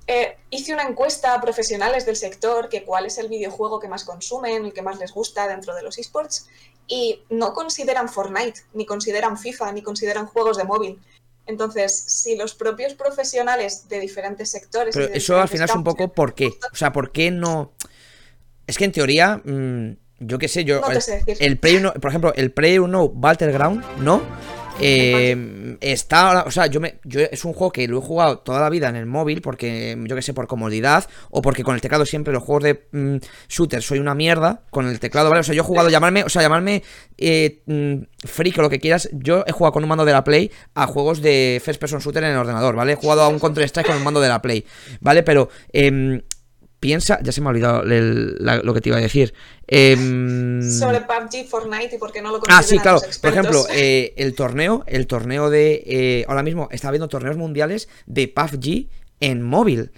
Eh, hice una encuesta a profesionales del sector que cuál es el videojuego que más consumen, el que más les gusta dentro de los esports, y no consideran Fortnite, ni consideran FIFA, ni consideran juegos de móvil. Entonces, si los propios profesionales de diferentes sectores... Pero eso al final es un poco por qué. O sea, ¿por qué no...? Es que en teoría... Mm, yo qué sé, yo. el, Play 1, por ejemplo, el Play 1 Battleground, ¿no? Eh, está, o sea, yo me, yo es un juego que lo he jugado toda la vida en el móvil porque, yo que sé, por comodidad o porque con el teclado siempre los juegos de mm, shooter soy una mierda con el teclado, ¿vale? O sea, yo he jugado, llamarme, o sea, llamarme eh, mm, freak o lo que quieras, yo he jugado con un mando de la Play a juegos de first person shooter en el ordenador, ¿vale? He jugado a un Counter Strike con un mando de la Play, ¿vale? Pero eh, piensa, ya se me ha olvidado lo que te iba a decir. Em, Sobre PUBG, Fortnite y por qué no lo Ah, sí, claro. Por ejemplo, eh, el torneo, el torneo de. Eh, ahora mismo está habiendo torneos mundiales de PUBG en móvil.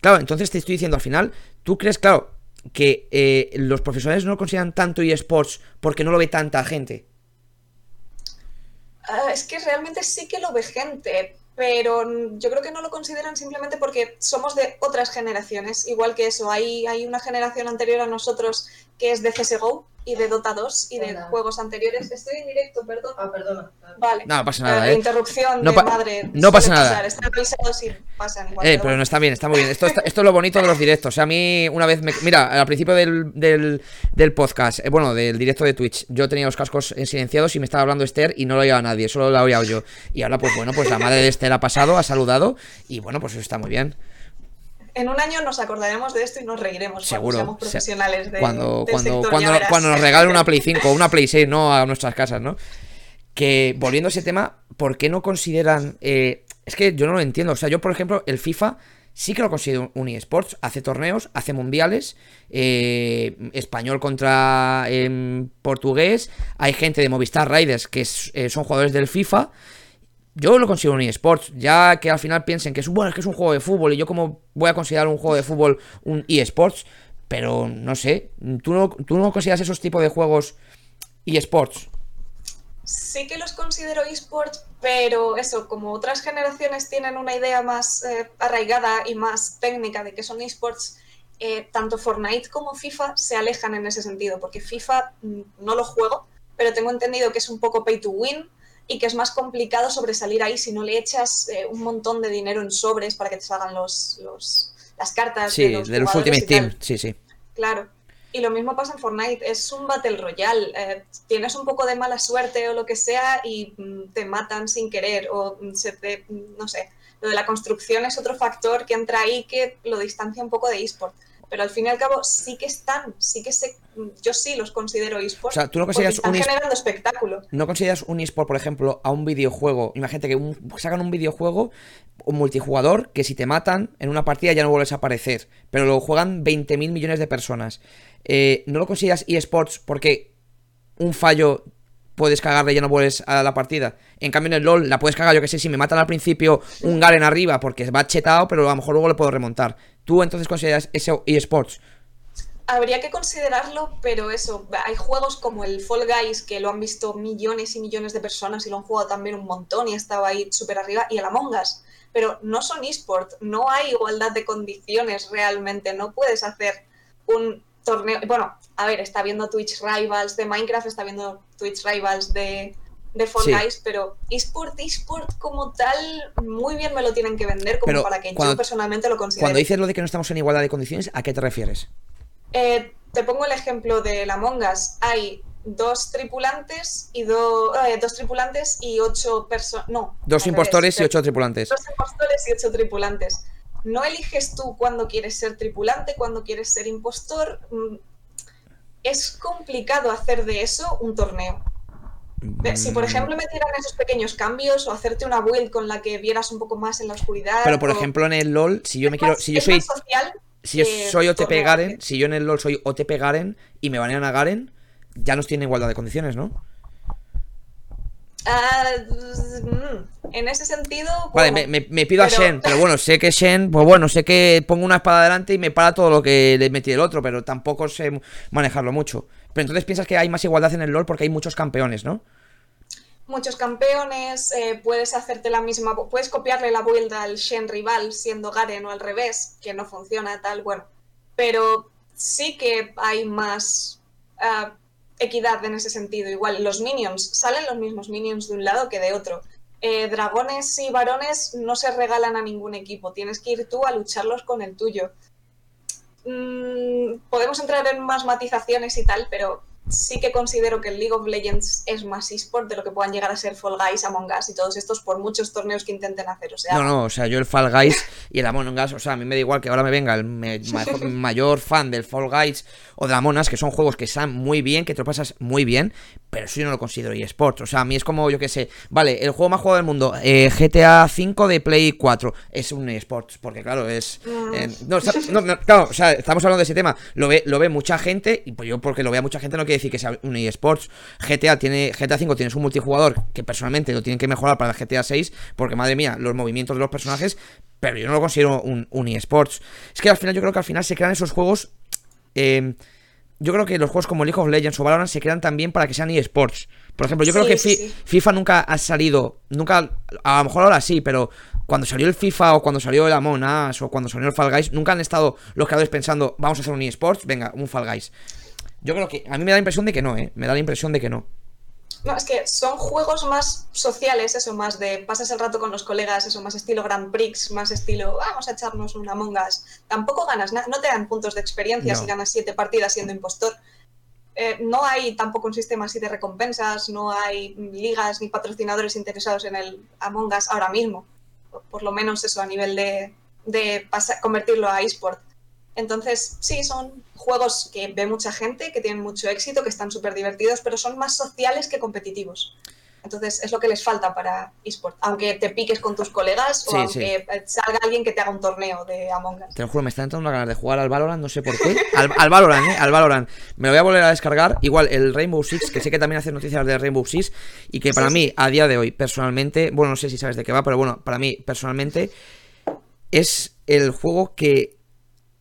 Claro, entonces te estoy diciendo al final, ¿tú crees, claro, que eh, los profesores no consideran tanto eSports porque no lo ve tanta gente? Ah, es que realmente sí que lo ve gente pero yo creo que no lo consideran simplemente porque somos de otras generaciones, igual que eso, hay, hay una generación anterior a nosotros que es de CSGO y de Dota 2 y de juegos anteriores. Estoy en directo, perdón. Ah, perdona. Vale. No, pasa nada, ¿eh? Interrupción no de madre. No pasa nada. Están avisados y pasan igual. Eh, pero no está bien, está muy bien. Esto, esto, es lo bonito de los directos. O sea, a mí una vez me... Mira, al principio del, del, del podcast, eh, bueno, del directo de Twitch, yo tenía los cascos silenciados y me estaba hablando Esther y no lo oía nadie, solo lo oía yo. Y ahora, pues bueno, pues la madre de Esther ha pasado, ha saludado y bueno, pues eso está muy bien en un año nos acordaremos de esto y nos reiremos Seguro. cuando profesionales de, cuando, cuando, cuando, nos regalen una Play 5 o una Play 6, ¿no? A nuestras casas, ¿no? Que volviendo a ese tema, ¿por qué no consideran. Eh, es que yo no lo entiendo. O sea, yo, por ejemplo, el FIFA sí que lo considero un eSports. Hace torneos, hace mundiales. Eh, español contra em, portugués. Hay gente de Movistar Riders que eh, son jugadores del FIFA yo lo considero un eSports, ya que al final piensen que es, bueno, que es un juego de fútbol y yo como voy a considerar un juego de fútbol un eSports, pero no sé, ¿tú no, ¿tú no consideras esos tipos de juegos eSports? Sí que los considero eSports, pero eso, como otras generaciones tienen una idea más eh, arraigada y más técnica de que son eSports, eh, tanto Fortnite como FIFA se alejan en ese sentido, porque FIFA mm, no lo juego, pero tengo entendido que es un poco pay to win, y que es más complicado sobresalir ahí si no le echas eh, un montón de dinero en sobres para que te salgan los, las cartas. Sí, de los, Ultimate Team, sí, sí. Claro. Y lo mismo pasa en Fortnite, es un Battle Royale. Eh, tienes un poco de mala suerte o lo que sea y mm, te matan sin querer o mm, se te, mm, no sé. Lo de la construcción es otro factor que entra ahí que lo distancia un poco de eSport pero al fin y al cabo sí que están, sí que se, yo sí los considero esports. O sea, tú no consideras están generando espectáculo. ¿No consideras un esport, por ejemplo, a un videojuego? Imagínate que sacan un videojuego, un multijugador, que si te matan en una partida ya no vuelves a aparecer, pero lo juegan 20.000 millones de personas. Eh, ¿No lo consideras esports porque un fallo puedes cagarle y ya no vuelves a la partida. En cambio en el LOL la puedes cagar, yo que sé, si me matan al principio un Garen arriba porque va chetado, pero a lo mejor luego le puedo remontar. ¿Tú entonces consideras eso eSports? Habría que considerarlo, pero eso, hay juegos como el Fall Guys que lo han visto millones y millones de personas y lo han jugado también un montón y estaba ahí súper arriba, y el Among Us, pero no son eSports, no hay igualdad de condiciones realmente, no puedes hacer un torneo, bueno, a ver, está viendo Twitch Rivals de Minecraft, está viendo Twitch Rivals de, de Fall Guys, pero eSport, eSport como tal, muy bien me lo tienen que vender como para que yo personalmente lo considere. Cuando dices lo de que no estamos en igualdad de condiciones, ¿a qué te refieres? Eh, te pongo el ejemplo de la Mongas. Hay dos tripulantes y eh, dos tripulantes y ocho personas. No. Dos impostores y ocho tripulantes. Dos impostores y ocho tripulantes no eliges tú cuándo quieres ser tripulante, cuándo quieres ser impostor. Mm, es complicado hacer de eso un torneo. Si por mm. ejemplo metieran esos pequeños cambios o hacerte una build con la que vieras un poco más en la oscuridad. Pero por ejemplo en el LOL, si yo me quiero. Si yo soy. si yo soy OTP Garen, si yo en el LOL soy OTP Garen y me banean a Garen, ya nos tiene igualdad de condiciones, ¿no? Ah, mm, en ese sentido. Vale, me, pido a Shen, *laughs* pero bueno, sé que Shen, pues bueno, sé que pongo una espada adelante y me para todo lo que le metí el otro, pero tampoco sé manejarlo mucho. Pero entonces piensas que hay más igualdad en el LOL porque hay muchos campeones, ¿no? Muchos campeones, eh, puedes hacerte la misma, puedes copiarle la build al Shen rival siendo Garen o al revés, que no funciona tal, bueno. Pero sí que hay más. Ah, equidad en ese sentido. Igual, los minions, salen los mismos minions de un lado que de otro. Eh, dragones y varones no se regalan a ningún equipo, tienes que ir tú a lucharlos con el tuyo. Mm, podemos entrar en más matizaciones y tal, pero sí que considero que el League of Legends es más eSport de lo que puedan llegar a ser Fall Guys, Among Us y todos estos por muchos torneos que intenten hacer. O sea, no, no, o sea, yo el Fall Guys y el Among Us, o sea, a mí me da igual que ahora me venga el *laughs* mayor fan del Fall Guys o de Among Us, que son juegos que están muy bien, que te lo pasas muy bien, pero eso yo no lo considero eSport. O sea, a mí es como, yo que sé, vale, el juego más jugado del mundo, eh, GTA V de Play 4, es un eSport, porque claro, es... Mm. Eh, no, claro, o sea, estamos hablando de ese tema, lo ve, lo ve mucha gente, y pues yo porque lo vea mucha gente no quiere decir que sea un eSports. GTA tiene GTA 5 tienes un multijugador que personalmente lo tienen que mejorar para el GTA 6 porque madre mía, los movimientos de los personajes, pero yo no lo considero un, un eSports. Es que al final yo creo que al final se crean esos juegos eh, yo creo que los juegos como League of Legends o Valorant se crean también para que sean eSports. Por ejemplo, yo creo que FIFA nunca ha salido, nunca, a lo mejor ahora sí, pero cuando salió el FIFA o cuando salió el Among Us o cuando salió el Fall Guys, nunca han estado los creadores pensando, vamos a hacer un eSports, venga, un Fall Guys. Yo creo que a mí me da la impresión de que no, ¿eh? Me da la impresión de que no. No, es que son juegos más sociales, eso, más de pasas el rato con los colegas, eso, más estilo Grand Prix, más estilo vamos a echarnos una mongas. Tampoco ganas nada, no te dan puntos de experiencia si ganas siete partidas siendo impostor. Eh, no hay tampoco un sistema así de recompensas, no hay ligas ni patrocinadores interesados en el Among Us ahora mismo. Por, lo menos eso a nivel de, de convertirlo a eSport. Entonces, sí, son juegos que ve mucha gente, que tienen mucho éxito, que están súper divertidos, pero son más sociales que competitivos. Entonces, es lo que les falta para eSport. Aunque te piques con tus colegas o aunque salga alguien que te haga un torneo de Among Us. Te lo juro, me está entrando una ganas de jugar al Valorant, no sé por qué. Al, Valorant, ¿eh? Al Valorant. Me lo voy a volver a descargar. Igual, el Rainbow Six, que sé que también hace noticias de Rainbow Six y que para mí, a día de hoy, personalmente, bueno, no sé si sabes de qué va, pero bueno, para mí, personalmente, es el juego que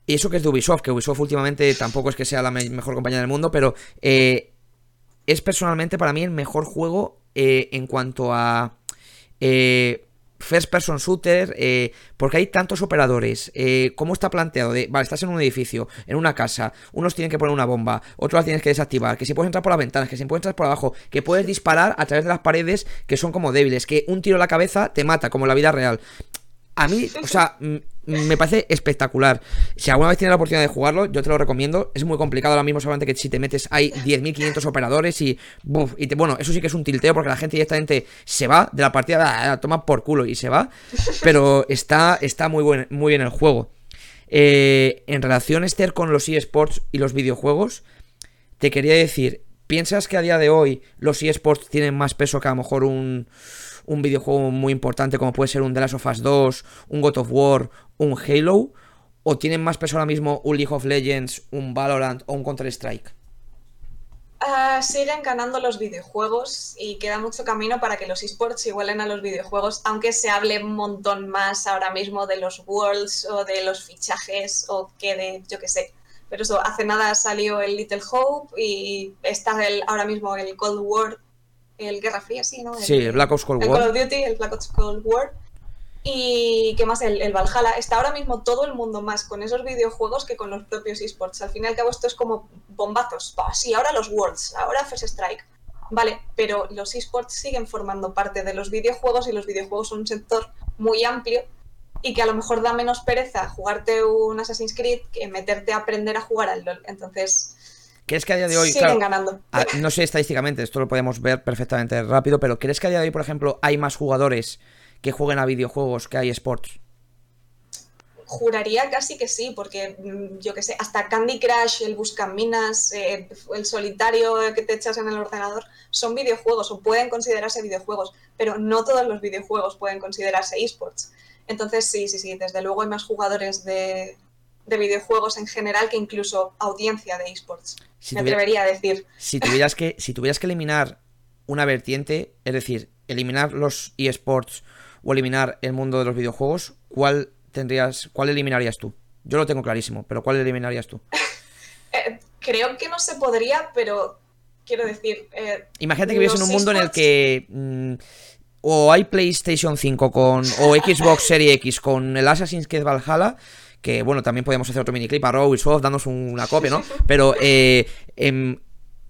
y eso que es de Ubisoft, que Ubisoft últimamente tampoco es que sea la mejor compañía del mundo, pero eh, es personalmente para mí el mejor juego eh, en cuanto a eh, first person shooter, porque hay tantos operadores. ¿Cómo está planteado? Vale, estás en un edificio, en una casa, unos tienen que poner una bomba, otros la tienes que desactivar, que si puedes entrar por las ventanas, que si puedes entrar por abajo, que puedes disparar a través de las paredes que son como débiles, que un tiro a la cabeza te mata, como en la vida real. A mí, o sea, me parece espectacular. Si alguna vez tienes la oportunidad de jugarlo, yo te lo recomiendo. Es muy complicado ahora mismo, solamente que si te metes hay 10.500 operadores y, y bueno, eso sí que es un tilteo porque la gente directamente se va de la partida, toma por culo y se va. Pero está, está muy, buen, muy bien el juego. Eh, en relación, Esther, con los eSports y los videojuegos, te quería decir, ¿piensas que a día de hoy los eSports tienen más peso que a lo mejor un un videojuego muy importante como puede ser un The Last of Us 2, un God of War, un Halo? ¿O tienen más peso ahora mismo un League of Legends, un Valorant o un Counter-Strike? Ah, siguen ganando los videojuegos y queda mucho camino para que los esports igualen a los videojuegos, aunque se hable un montón más ahora mismo de los Worlds o de los fichajes o que de, yo qué sé. Pero eso, hace nada salió el Little Hope y está el, ahora mismo el Cold War el Guerra Fría, sí, ¿no? sí, el Black Ops Cold War. El Call of Duty, el Black Ops Cold War. Y qué más, el, el, Valhalla. Está ahora mismo todo el mundo más con esos videojuegos que con los propios esports. Al fin y al cabo esto es como bombazos. sí, ahora los Worlds, ahora First Strike. Vale, pero los esports siguen formando parte de los videojuegos y los videojuegos son un sector muy amplio y que a lo mejor da menos pereza jugarte un Assassin's Creed que meterte a aprender a jugar al LoL. Entonces, ¿Crees que a día de hoy... Siguen ganando. no sé estadísticamente, esto lo podemos ver perfectamente rápido, pero ¿crees que a día de hoy, por ejemplo, hay más jugadores que jueguen a videojuegos que hay sports? Juraría casi que sí, porque mm, yo que sé, hasta Candy Crush, el Buscaminas, eh, el solitario que te echas en el ordenador, son videojuegos o pueden considerarse videojuegos, pero no todos los videojuegos pueden considerarse esports. Entonces sí, sí, sí, desde luego hay más jugadores de, de videojuegos en general que incluso audiencia de esports. me atrevería a decir. Si tuvieras que, si tuvieras que eliminar una vertiente, es decir, eliminar los esports o eliminar el mundo de los videojuegos, ¿cuál tendrías, cuál eliminarías tú? Yo lo tengo clarísimo, pero ¿cuál eliminarías tú? *laughs* Eh, creo que no se podría, pero quiero decir. Eh, Imagínate que vives en un mundo en el que mm, o hay PlayStation 5 con o Xbox Series X con el Assassin's Creed Valhalla que bueno, también podemos hacer otro miniclip a Raw y Soft dándonos una copia, ¿no? *laughs* Pero eh, en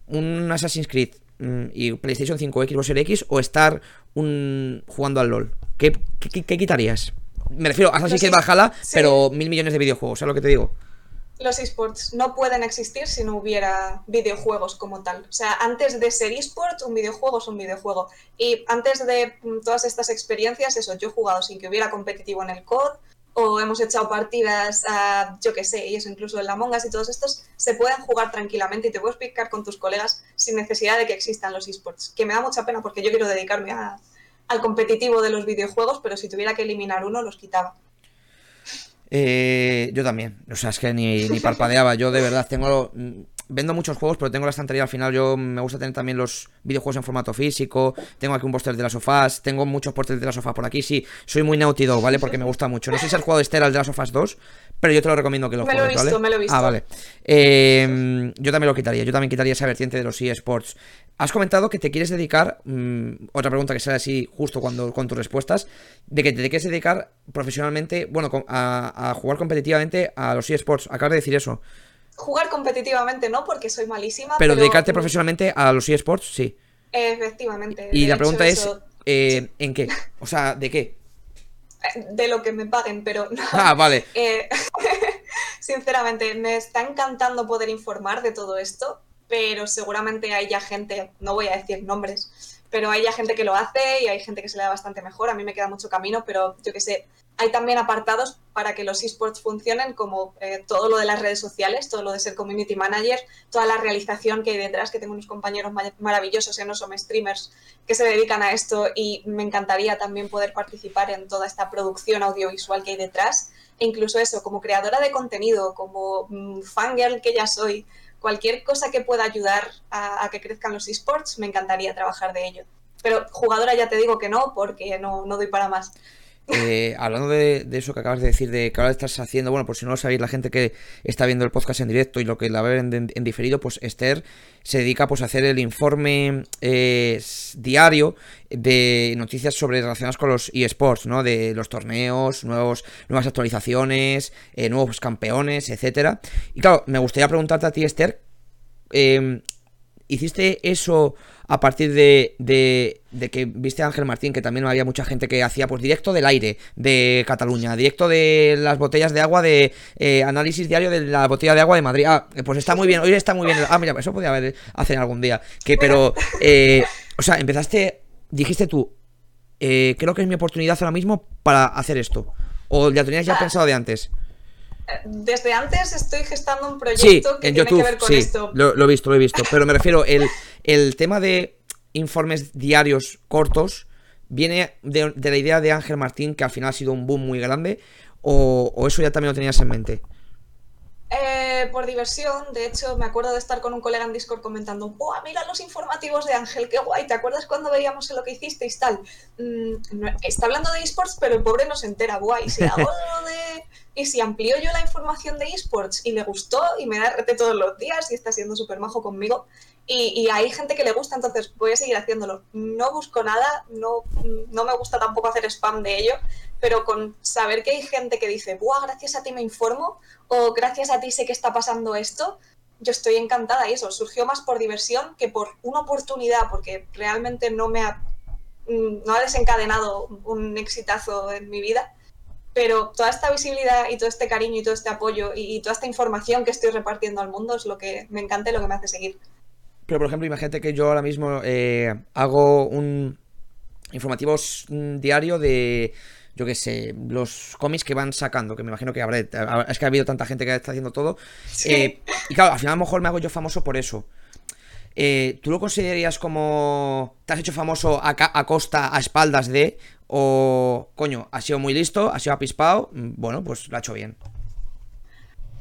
un Assassin's Creed mm, y PlayStation 5 Xbox Series X o estar un, jugando al LOL. ¿Qué, qué, quitarías? Me refiero a Assassin's Creed Valhalla, pero mil millones de videojuegos, ¿sabes lo que te digo? Los esports no pueden existir si no hubiera videojuegos como tal. O sea, antes de ser esport, un videojuego es un videojuego. Y antes de mm, todas estas experiencias, eso, yo he jugado sin que hubiera competitivo en el COD, o hemos echado partidas a, yo qué sé, y eso incluso en la Mongas y todos estos, se pueden jugar tranquilamente y te puedes picar con tus colegas sin necesidad de que existan los esports. Que me da mucha pena porque yo quiero dedicarme al competitivo de los videojuegos, pero si tuviera que eliminar uno, los quitaba. Eh, yo también, o sea, es que ni, ni *laughs* parpadeaba. Yo de verdad tengo. Vendo muchos juegos, pero tengo la estantería al final. Yo me gusta tener también los videojuegos en formato físico. Tengo aquí un póster de las sofás. Tengo muchos pósters de las sofás por aquí. Sí, soy muy Naughty Dog, ¿vale? Porque me gusta mucho. No sé si has jugado Esther al de las sofás 2, pero yo te lo recomiendo que lo Me juegues, lo he visto, ¿vale? me lo he visto. Ah, vale. Eh, yo también lo quitaría. Yo también quitaría esa vertiente de los eSports. Has comentado que te quieres dedicar. mm, otra pregunta que sale así justo cuando con tus respuestas. De que te quieres dedicar profesionalmente. Bueno, a, a jugar competitivamente a los eSports. Acabas de decir eso. Jugar competitivamente no, porque soy malísima. Pero Pero, dedicarte profesionalmente a los eSports, sí. Efectivamente. Y la pregunta es, eh, ¿en qué? O sea, ¿de qué? eh, de lo que me paguen, pero no. *laughs* Ah, vale. Eh, *laughs* sinceramente, me está encantando poder informar de todo esto, pero seguramente hay ya gente, no voy a decir nombres, pero hay ya gente que lo hace y hay gente que se le da bastante mejor. A mí me queda mucho camino, pero yo qué sé, hay también apartados para que los esports funcionen, como eh, todo lo de las redes sociales, todo lo de ser community manager, toda la realización que hay detrás, que tengo unos compañeros ma- maravillosos en Osom Streamers que se dedican a esto y me encantaría también poder participar en toda esta producción audiovisual que hay detrás. E incluso eso, como creadora de contenido, como mm, fangirl que ya soy, cualquier cosa que pueda ayudar a, a que crezcan los esports, me encantaría trabajar de ello. Pero jugadora ya te digo que no, porque no, no doy para más. Eh, hablando de, de eso que acabas de decir, de que ahora estás haciendo, bueno, por si no lo sabéis, la gente que está viendo el podcast en directo y lo que la ve en, en diferido, pues Esther se dedica pues, a hacer el informe eh, diario de noticias sobre relacionadas con los eSports, ¿no? De los torneos, nuevos, nuevas actualizaciones, eh, nuevos campeones, etcétera. Y claro, me gustaría preguntarte a ti, Esther, eh, ¿hiciste eso a partir de, de, de que viste a Ángel Martín, que también había mucha gente que hacía pues directo del aire de Cataluña, directo de las botellas de agua de eh, análisis diario de la botella de agua de Madrid? Ah, pues está muy bien, hoy está muy bien. Ah, mira, eso podía haber hacer algún día. Que, pero, eh, o sea, empezaste, dijiste tú, eh, creo que es mi oportunidad ahora mismo para hacer esto. ¿O ya tenías ya Ah. pensado de antes? Desde antes estoy gestando un Sí, proyecto que en tiene YouTube, que ver con sí, esto. Lo, lo he visto, lo he visto. Pero me refiero, el, el tema de informes diarios cortos viene de, de la idea de Ángel Martín, que al final ha sido un boom muy grande, o, o eso ya también lo tenías en mente. Eh, por diversión, de hecho, me acuerdo de estar con un colega en Discord comentando, ¡Buah, mira los informativos de Ángel, qué guay! ¿Te acuerdas cuando veíamos lo que hicisteis tal? Mm, no- está hablando de esports, pero el pobre no se entera, guay. Si hago de. Y si amplío yo la información de esports y le gustó y me da RT todos los días y está siendo súper majo conmigo. Y, hay gente que le gusta, entonces voy a seguir haciéndolo. No busco nada, no, no me gusta tampoco hacer spam de ello, pero con saber que hay gente que dice, ¡buah, gracias a ti me informo! o gracias a ti sé que está pasando esto, yo estoy encantada y eso surgió más por diversión que por una oportunidad, porque realmente no me ha, mm, no ha desencadenado un exitazo en mi vida. Pero toda esta visibilidad y todo este cariño y todo este apoyo y, y toda esta información que estoy repartiendo al mundo es lo que me encanta y lo que me hace seguir. Pero, por ejemplo, imagínate que yo ahora mismo eh, hago un informativo diario de, yo qué sé, los cómics que van sacando, que me imagino que habrá, es que ha habido tanta gente que está haciendo todo. Sí. Eh, y claro, al final a lo mejor me hago yo famoso por eso. Eh, ¿Tú lo considerarías como te has hecho famoso a costa, a espaldas de, o coño, ha sido muy listo, ha sido apispado, mm, bueno, pues lo ha hecho bien?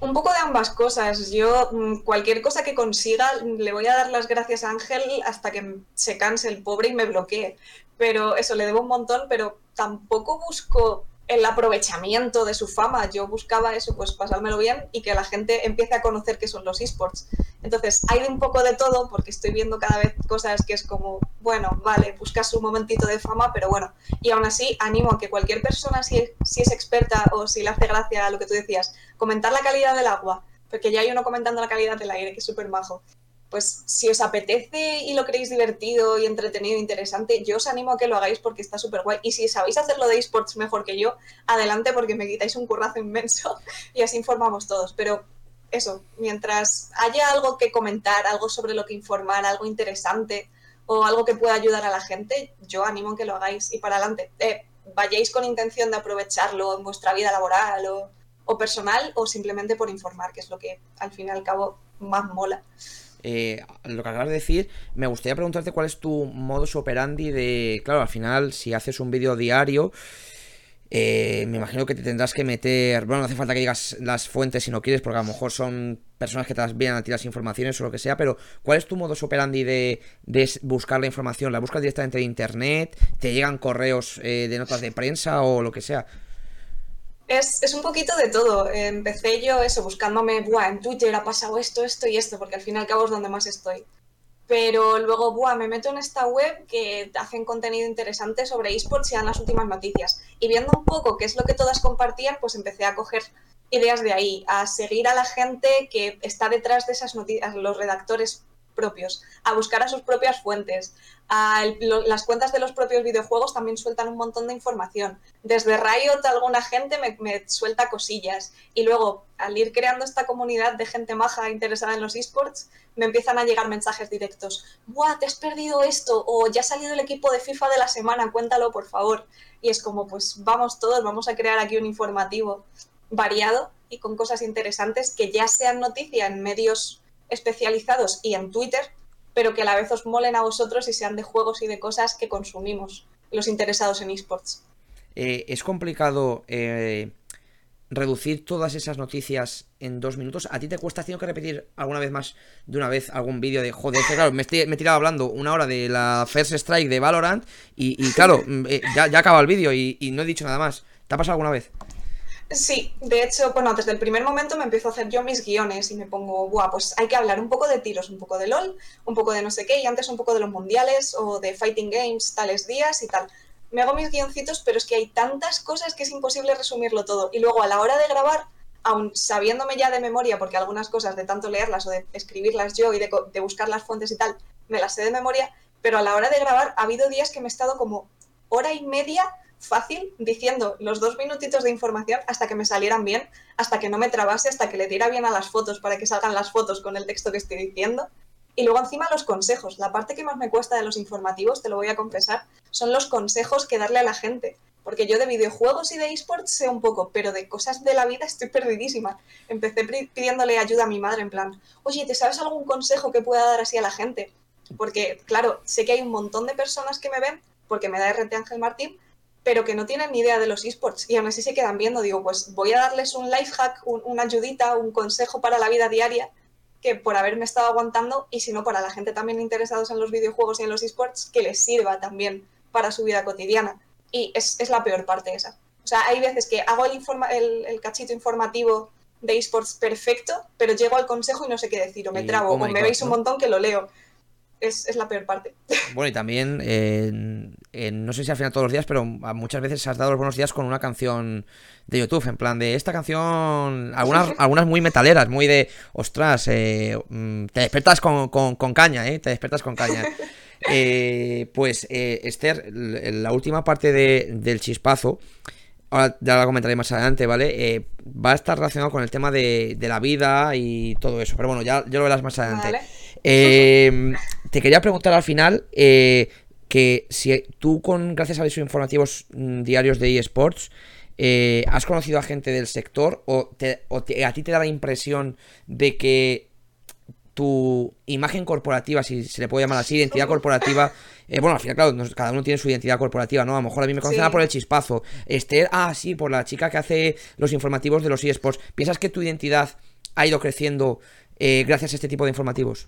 Un poco de ambas cosas. Yo mm, cualquier cosa que consiga le voy a dar las gracias a Ángel hasta que se canse el pobre y me bloquee. Pero eso, le debo un montón, pero tampoco busco el aprovechamiento de su fama. Yo buscaba eso, pues pasármelo bien y que la gente empiece a conocer qué son los esports. Entonces, hay un poco de todo porque estoy viendo cada vez cosas que es como, bueno, vale, buscas un momentito de fama, pero bueno. Y aún así, animo a que cualquier persona, si, si es experta o si le hace gracia lo que tú decías, comentar la calidad del agua, porque ya hay uno comentando la calidad del aire, que es súper majo. Pues si os apetece y lo creéis divertido y entretenido e interesante, yo os animo a que lo hagáis porque está súper guay. Y si sabéis hacerlo de esports mejor que yo, adelante porque me quitáis un currazo inmenso *laughs* y así informamos todos. Pero eso, mientras haya algo que comentar, algo sobre lo que informar, algo interesante o algo que pueda ayudar a la gente, yo animo a que lo hagáis y para adelante. Eh, vayáis con intención de aprovecharlo en vuestra vida laboral o, o personal o simplemente por informar, que es lo que al fin y al cabo más mola. Eh, lo que acabas de decir, me gustaría preguntarte cuál es tu modus operandi de, claro, al final, si haces un vídeo diario, eh, me imagino que te tendrás que meter. Bueno, no hace falta que digas las fuentes si no quieres, porque a lo mejor son personas que te vienen a ti las informaciones o lo que sea, pero ¿cuál es tu modus operandi de, buscar la información? ¿La buscas directamente de internet? ¿Te llegan correos eh, de notas de prensa o lo que sea? Es, es, un poquito de todo. Empecé yo eso, buscándome, Buah, en Twitter ha pasado esto, esto y esto, porque al fin y al cabo es donde más estoy. Pero luego, buah, me meto en esta web que hacen contenido interesante sobre esports y dan las últimas noticias. Y viendo un poco qué es lo que todas compartían, pues empecé a coger ideas de ahí, a seguir a la gente que está detrás de esas noticias, los redactores propios, a buscar a sus propias fuentes. A las cuentas de los propios videojuegos también sueltan un montón de información. Desde Riot alguna gente me, me, suelta cosillas. Y luego, al ir creando esta comunidad de gente maja interesada en los esports, me empiezan a llegar mensajes directos. ¡Buah, te has perdido esto! O ya ha salido el equipo de FIFA de la semana, cuéntalo por favor. Y es como, pues vamos todos, vamos a crear aquí un informativo variado y con cosas interesantes que ya sean noticia en medios especializados y en Twitter, pero que a la vez os molen a vosotros y sean de juegos y de cosas que consumimos los interesados en esports. Eh, es complicado eh, reducir todas esas noticias en dos minutos. ¿A ti te cuesta? ¿Has que repetir alguna vez más de una vez algún vídeo de joder? claro, me, estoy, me, he tirado hablando una hora de la First Strike de Valorant y, claro, *laughs* mm, eh, ya, ya acaba el vídeo y, y no he dicho nada más. ¿Te ha pasado alguna vez? Sí, de hecho, bueno, desde el primer momento me empiezo a hacer yo mis guiones y me pongo, buah, pues hay que hablar un poco de tiros, un poco de LOL, un poco de no sé qué, y antes un poco de los mundiales o de fighting games tales días y tal. Me hago mis guioncitos, pero es que hay tantas cosas que es imposible resumirlo todo. Y luego a la hora de grabar, aun sabiéndome ya de memoria, porque algunas cosas de tanto leerlas o de escribirlas yo y de, de buscar las fuentes y tal, me las sé de memoria, pero a la hora de grabar ha habido días que me he estado como hora y media fácil diciendo los dos minutitos de información hasta que me salieran bien, hasta que no me trabase, hasta que le diera bien a las fotos para que salgan las fotos con el texto que estoy diciendo. Y luego encima los consejos. La parte que más me cuesta de los informativos, te lo voy a confesar, son los consejos que darle a la gente. Porque yo de videojuegos y de esports sé un poco, pero de cosas de la vida estoy perdidísima. Empecé pidiéndole ayuda a mi madre en plan, oye, ¿te sabes algún consejo que pueda dar así a la gente? Porque, claro, sé que hay un montón de personas que me ven, porque me da RT Ángel Martín, pero que no tienen ni idea de los esports y aún así se quedan viendo. Digo, pues voy a darles un life hack, una ayudita, un consejo para la vida diaria que por haberme estado aguantando y si no para la gente también interesados en los videojuegos y en los esports, que les sirva también para su vida cotidiana. Y es, es la peor parte esa. O sea, hay veces que hago el, el, el cachito informativo de esports perfecto, pero llego al consejo y no sé qué decir, o me trabo, o me veis un montón que lo leo es, la peor parte. *laughs* Bueno, y también, no sé si al final todos los días, pero muchas veces has dado los buenos días con una canción de YouTube, en plan de esta canción, algunas, *laughs* algunas muy metaleras, muy de, ostras, eh, mm, te despertas con, caña, ¿eh? Te despertas con caña. *laughs* Eh, pues, eh, Esther, la última parte del chispazo, ahora ya la comentaré más adelante, ¿vale? va a estar relacionado con el tema de, la vida y todo eso, pero bueno, ya, ya lo verás más adelante. Eh, te quería preguntar al final eh, que si tú con gracias a los informativos mm, diarios de eSports eh, has conocido a gente del sector o, a ti te da la impresión de que tu imagen corporativa, si se le puede llamar así, identidad corporativa. Eh, bueno, al final, claro, cada uno tiene su identidad corporativa, ¿no? A lo mejor a mí me conocen por el chispazo. Esther, ah, sí, por la chica que hace los informativos de los eSports. ¿Piensas que tu identidad ha ido creciendo gracias a este tipo de informativos?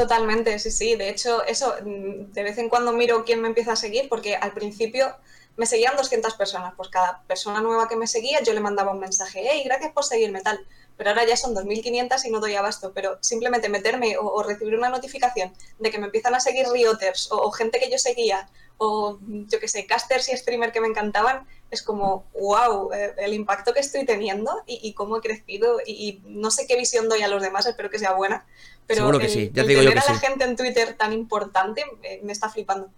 Totalmente, sí, sí. De hecho, eso, mm, de vez en cuando miro quién me empieza a seguir, porque al principio me seguían 200 personas. Pues cada persona nueva que me seguía, yo le mandaba un mensaje, hey, gracias por seguirme, tal. Pero ahora ya son 2.500 y no doy abasto. Pero simplemente meterme o, recibir una notificación de que me empiezan a seguir rioters o, gente que yo seguía o yo que sé, casters y streamers que me encantaban, es como, wow, eh, el impacto que estoy teniendo y, cómo he crecido y, no sé qué visión doy a los demás, espero que sea buena, pero Seguro que sí. Ya digo yo que a la gente en Twitter tan importante me está flipando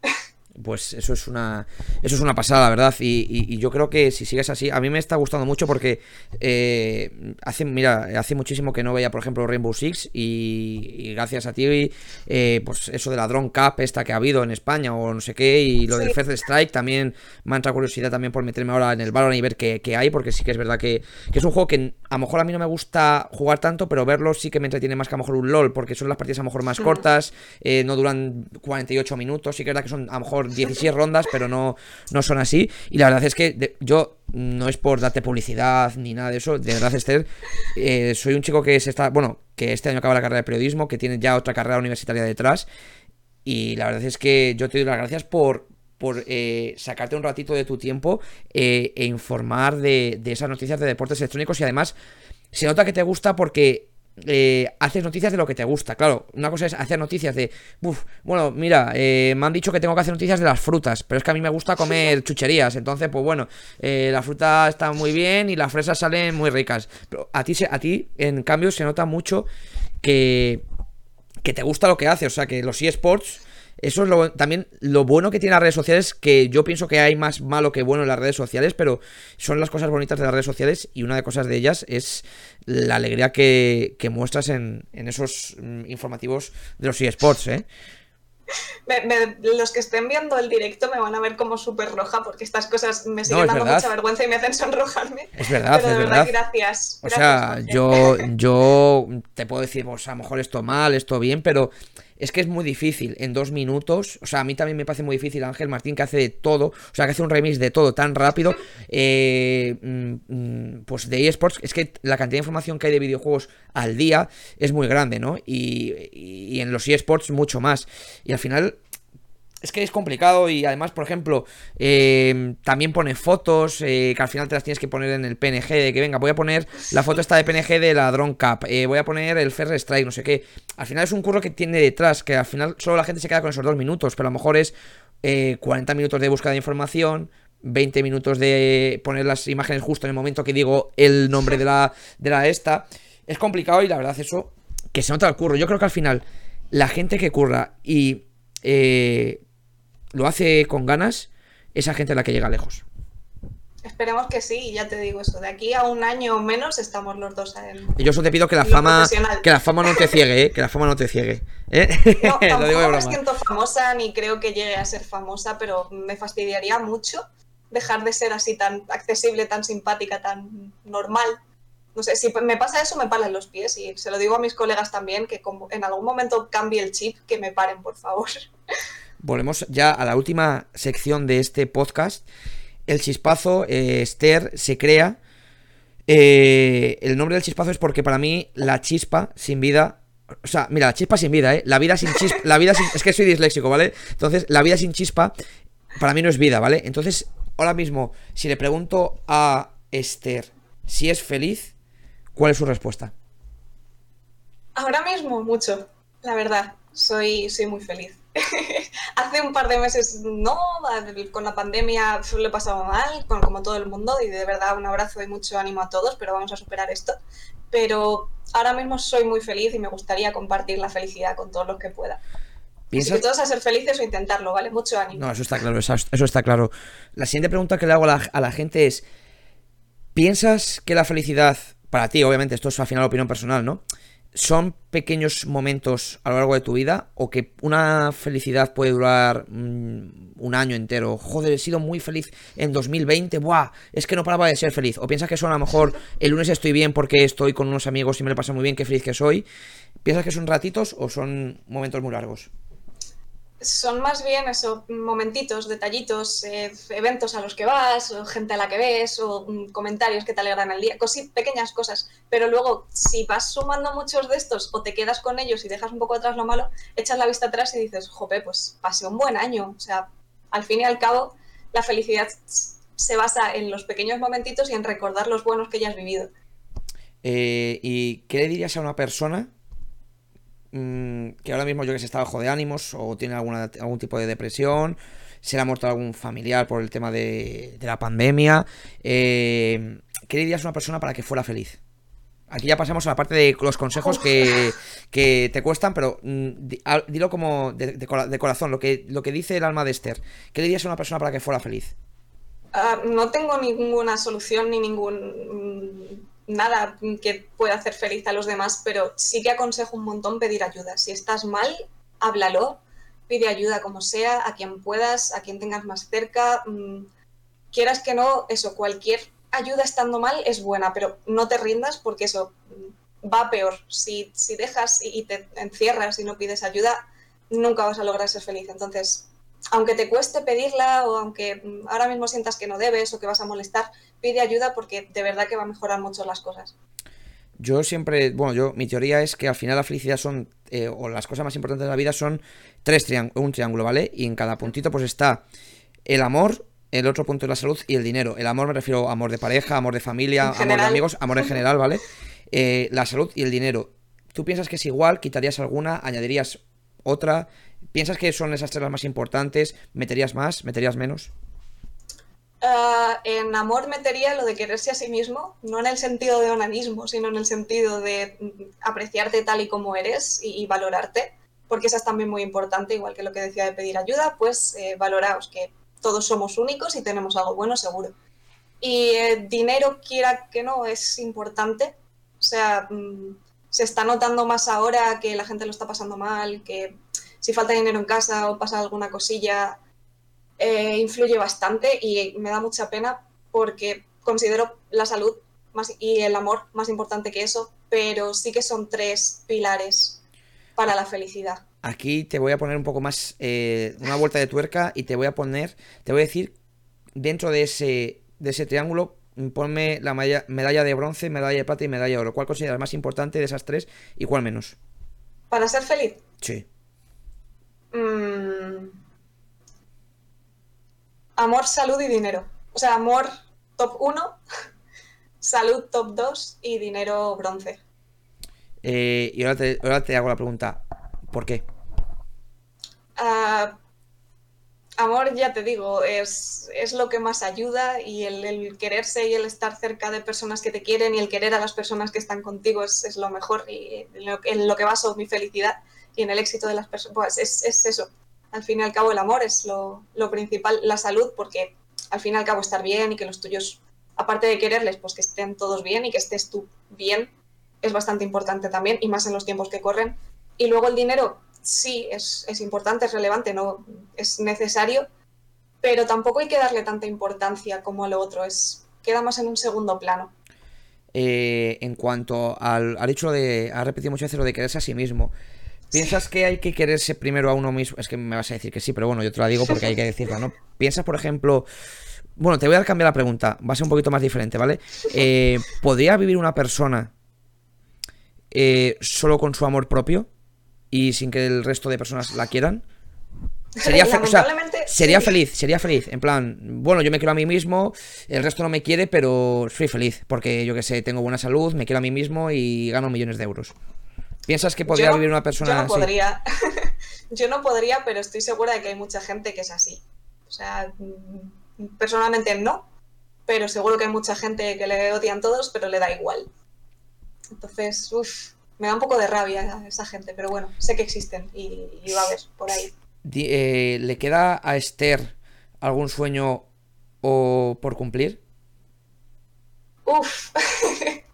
*laughs* pues eso es una eso es una pasada, ¿verdad? Y, yo creo que si sigues así, a mí me está gustando mucho porque eh, hace, mira, hace muchísimo que no veía, por ejemplo, Rainbow Six y, gracias a ti, eh, pues eso de la Drone Cup esta que ha habido en España o no sé qué, y lo del First Strike también me ha entrado curiosidad también por meterme ahora en el Valorant y ver qué, hay, porque sí que es verdad que, que, es un juego que a lo mejor a mí no me gusta jugar tanto, pero verlo sí que me entretiene más que a lo mejor un LOL, porque son las partidas a lo mejor más cortas, eh, no duran 48 minutos, sí que es verdad que son a lo mejor por 16 rondas, pero no, no son así. Y la verdad es que yo no es por darte publicidad ni nada de eso. De verdad, Esther, eh, soy un chico que se está. Bueno, que este año acaba la carrera de periodismo, que tiene ya otra carrera universitaria detrás. Y la verdad es que yo te doy las gracias por, por eh, sacarte un ratito de tu tiempo eh, e informar de, de esas noticias de deportes electrónicos. Y además, se nota que te gusta porque eh, haces noticias de lo que te gusta. Claro, una cosa es hacer noticias de, Uf, bueno, mira, eh, me han dicho que tengo que hacer noticias de las frutas, pero es que a mí me gusta comer *laughs* chucherías, entonces, pues bueno, eh, la fruta está muy bien y las fresas salen muy ricas. Pero a ti, a ti en cambio, se nota mucho que, que te gusta lo que haces, o sea, que los eSports eso es lo, también lo bueno que tiene las redes sociales, que yo pienso que hay más malo que bueno en las redes sociales, pero son las cosas bonitas de las redes sociales y una de cosas de ellas es la alegría que, muestras en, esos mm, informativos de los eSports, ¿eh? *laughs* los que estén viendo el directo me van a ver como súper roja porque estas cosas me siguen dando mucha vergüenza y me hacen sonrojarme. Es verdad, Pero de verdad, gracias. O sea, yo, yo te puedo decir, pues a lo mejor esto mal, esto bien, pero es que es muy difícil en dos minutos. O sea, a mí también me parece muy difícil Ángel Martín que hace de todo. O sea, que hace un remix de todo tan rápido. *laughs* Eh, mm, mm, pues de eSports, es que la cantidad de información que hay de videojuegos al día es muy grande, ¿no? Y, y en los eSports mucho más. Y al final es que es complicado y además, por ejemplo, eh, también pone fotos eh, que al final te las tienes que poner en el PNG, de que venga, voy a poner la foto esta de PNG de la Drone Cup, eh, voy a poner el Fair Strike, no sé qué. Al final es un curro que tiene detrás, que al final solo la gente se queda con esos dos minutos, pero a lo mejor es 40 minutos de búsqueda de información, 20 minutos de poner las imágenes justo en el momento que digo el nombre de la, de la esta. Es complicado y la verdad eso, que se nota el curro. Yo creo que al final la gente que curra y lo hace con ganas, esa gente es la que llega lejos. Esperemos que sí, ya te digo eso. De aquí a un año o menos estamos los dos en. Yo solo te pido que la fama, que la fama no te ciegue, ¿eh? que la fama no te ciegue. ¿eh? No, *laughs* tampoco me siento famosa ni creo que llegue a ser famosa, pero me fastidiaría mucho dejar de ser así tan accesible, tan simpática, tan normal. No sé, si me pasa eso me paran los pies y se lo digo a mis colegas también, que como en algún momento cambie el chip, que me paren, por favor. *laughs* volvemos ya a la última sección de este podcast. El chispazo, eh, Esther, se crea. Eh, el nombre del chispazo es porque para mí la chispa sin vida. O sea, mira, la chispa sin vida, ¿eh? La vida sin chispa. La vida es que soy disléxico, ¿vale? Entonces, la vida sin chispa para mí no es vida, ¿vale? Entonces, ahora mismo, si le pregunto a Esther si es feliz, ¿cuál es su respuesta? Ahora mismo, mucho, la verdad. Soy, soy muy feliz. *laughs* Hace un par de meses no, con la pandemia lo he pasado mal, como todo el mundo, y de verdad un abrazo y mucho ánimo a todos, pero vamos a superar esto. Pero ahora mismo soy muy feliz y me gustaría compartir la felicidad con todos los que pueda. Que todos a ser felices o intentarlo, ¿vale? Mucho ánimo. No, eso está claro, eso, está claro. La siguiente pregunta que le hago a la, a la gente es, ¿piensas que la felicidad, para ti, obviamente, esto es al final opinión personal, ¿no? Son pequeños momentos a lo largo de tu vida o que una felicidad puede durar mm, un año entero. Joder, he sido muy feliz en 2020. Buah, es que no paraba de ser feliz. O piensas que son a lo mejor el lunes estoy bien porque estoy con unos amigos y me lo pasa muy bien, qué feliz que soy. ¿Piensas que son ratitos o son momentos muy largos? Son más bien esos momentitos, detallitos, eh, eventos a los que vas, o gente a la que ves, o mm, comentarios que te alegran el día, pequeñas cosas. Pero luego, si vas sumando muchos de estos o te quedas con ellos y dejas un poco atrás lo malo, echas la vista atrás y dices, jope, pues pasé un buen año. O sea, al fin y al cabo, la felicidad se basa en los pequeños momentitos y en recordar los buenos que ya has vivido. Eh, ¿Y qué le dirías a una persona Mm, que ahora mismo yo que sé, está bajo de ánimos o tiene alguna, algún tipo de depresión, se le ha muerto algún familiar por el tema de, la pandemia. Eh, ¿Qué le dirías a una persona para que fuera feliz? Aquí ya pasamos a la parte de los consejos que, *laughs* te cuestan, pero mm, dilo como de, corazón, lo que, lo que dice el alma de Esther. ¿Qué le dirías a una persona para que fuera feliz? Ah, no tengo ninguna solución ni ningún nada que pueda hacer feliz a los demás, pero sí que aconsejo un montón pedir ayuda. Si estás mal, háblalo, pide ayuda como sea, a quien puedas, a quien tengas más cerca. Mm, quieras que no, eso, cualquier ayuda estando mal es buena, pero no te rindas porque eso mm, va peor. Si, si dejas y te encierras y no pides ayuda, nunca vas a lograr ser feliz. Entonces, aunque te cueste pedirla o aunque ahora mismo sientas que no debes o que vas a molestar, pide ayuda porque de verdad que va a mejorar mucho las cosas. Yo siempre, bueno, yo mi teoría es que al final la felicidad son, eh, o las cosas más importantes de la vida son tres triángulos, un triángulo, ¿vale? Y en cada puntito pues está el amor, el otro punto es la salud y el dinero. El amor me refiero a amor de pareja, amor de familia, amor de amigos, amor en *laughs* general, ¿vale? Eh, la salud y el dinero. ¿Tú piensas que es igual? ¿Quitarías alguna? ¿Añadirías otra? ¿Piensas que son esas tres las más importantes? ¿Meterías más? ¿Meterías menos? Ah, en amor metería lo de quererse a sí mismo, no en el sentido de onanismo, sino en el sentido de mm, apreciarte tal y como eres y, valorarte, porque esa es también muy importante, igual que lo que decía de pedir ayuda, pues eh, valoraos que todos somos únicos y tenemos algo bueno seguro. Y eh, dinero, quiera que no, es importante. O sea, mm, se está notando más ahora que la gente lo está pasando mal, que si falta dinero en casa o pasa alguna cosilla, eh, influye bastante y me da mucha pena porque considero la salud más, y el amor más importante que eso, pero sí que son tres pilares para la felicidad. Aquí te voy a poner un poco más eh, una vuelta de tuerca y te voy a poner, te voy a decir, dentro de ese, de ese triángulo, ponme la medalla de bronce, medalla de plata y medalla de oro. ¿Cuál consideras más importante de esas tres y cuál menos? ¿Para ser feliz? Sí. Mm, amor, salud y dinero. O sea, amor top 1, *laughs* salud top 2 y dinero bronce. Eh, y ahora te, ahora te, hago la pregunta, ¿por qué? Uh, amor, ya te digo, es, es, lo que más ayuda y el, quererse y el estar cerca de personas que te quieren y el querer a las personas que están contigo es, es lo mejor y en lo, en lo, que baso mi felicidad y en el éxito de las personas, pues es, es eso, al fin y al cabo el amor es lo, principal, la salud, porque al fin y al cabo estar bien y que los tuyos, aparte de quererles, pues que estén todos bien y que estés tú bien, es bastante importante también, y más en los tiempos que corren. Y luego el dinero, sí, es, importante, es relevante, no es necesario, pero tampoco hay que darle tanta importancia como a lo otro, es, queda más en un segundo plano. Eh, en cuanto al, al hecho de, ha repetido muchas veces lo de quererse a sí mismo. ¿Piensas que hay que quererse primero a uno mismo? Es que me vas a decir que sí, pero bueno, yo te lo digo porque hay que decirlo, ¿no? *laughs* ¿Piensas, por ejemplo... Bueno, te voy a cambiar la pregunta, va a ser un poquito más diferente, ¿vale? Eh, ¿Podría vivir una persona eh, solo con su amor propio y sin que el resto de personas la quieran? Sería, sería feliz, sería feliz. En plan, bueno, yo me quiero a mí mismo, el resto no me quiere, pero soy feliz. Porque yo que sé, tengo buena salud, me quiero a mí mismo y gano millones de euros. ¿Piensas que podría vivir una persona Yo no podría. *laughs* yo no podría, pero estoy segura de que hay mucha gente que es así. O sea, mm, personalmente no, pero seguro que hay mucha gente que le odian todos, pero le da igual. Entonces, uff, me da un poco de rabia esa gente, pero bueno, sé que existen y, va a haber por ahí. Eh, ¿Le queda a Esther algún sueño o por cumplir? Uf, *laughs* *laughs*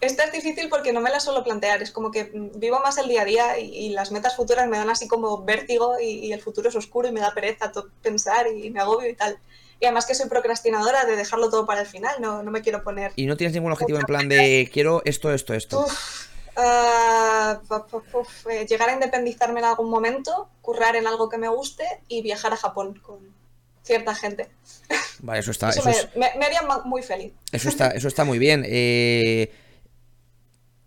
Esta es difícil porque no me la suelo plantear, es como que mm, vivo más el día a día y, las metas futuras me dan así como vértigo y, el futuro es oscuro y me da pereza pensar y me agobio y tal. Y además que soy procrastinadora de dejarlo todo para el final, no, no me quiero poner... ¿Y no tienes ningún objetivo en plan de quiero esto, esto, esto? Eh, llegar a independizarme en algún momento, currar en algo que me guste y viajar a Japón con cierta gente. Vale, eso está. me, haría muy feliz. Eso está, eso está muy bien. Eh,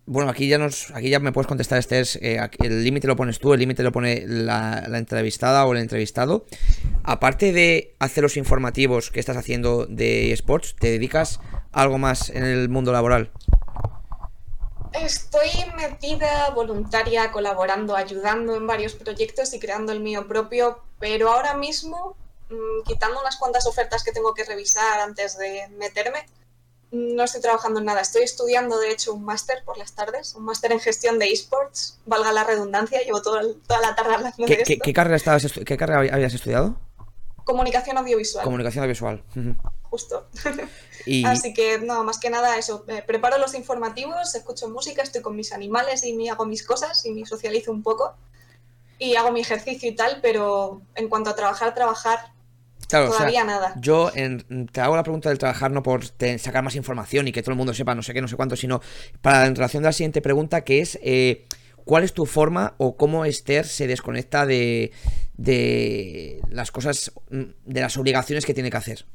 bueno, aquí ya nos, aquí ya me puedes contestar, este es, eh, el límite lo pones tú, el límite lo pone la, entrevistada o el entrevistado. Aparte de hacer los informativos que estás haciendo de esports, ¿te dedicas a algo más en el mundo laboral? Estoy metida, voluntaria, colaborando, ayudando en varios proyectos y creando el mío propio, pero ahora mismo, quitando unas cuantas ofertas que tengo que revisar antes de meterme, no estoy trabajando en nada. Estoy estudiando, de hecho, un máster por las tardes, un máster en gestión de esports, valga la redundancia, llevo toda la tarde hablando ¿Qué, de esto. ¿qué, carrera estabas ¿Qué carrera habías estudiado? Comunicación audiovisual. Comunicación audiovisual. Justo. *laughs* Así que, no, más que nada eso. preparo los informativos, escucho música, estoy con mis animales y hago mis cosas y me socializo un poco. Y hago mi ejercicio y tal, pero en cuanto a trabajar, trabajar, Todavía nada. Yo te hago la pregunta del trabajar no por sacar más información y que todo el mundo sepa no sé qué, no sé cuánto, sino para en relación a la siguiente pregunta que es eh, ¿cuál es tu forma o cómo Esther se desconecta de, de las cosas, mm, de las obligaciones que tiene que hacer.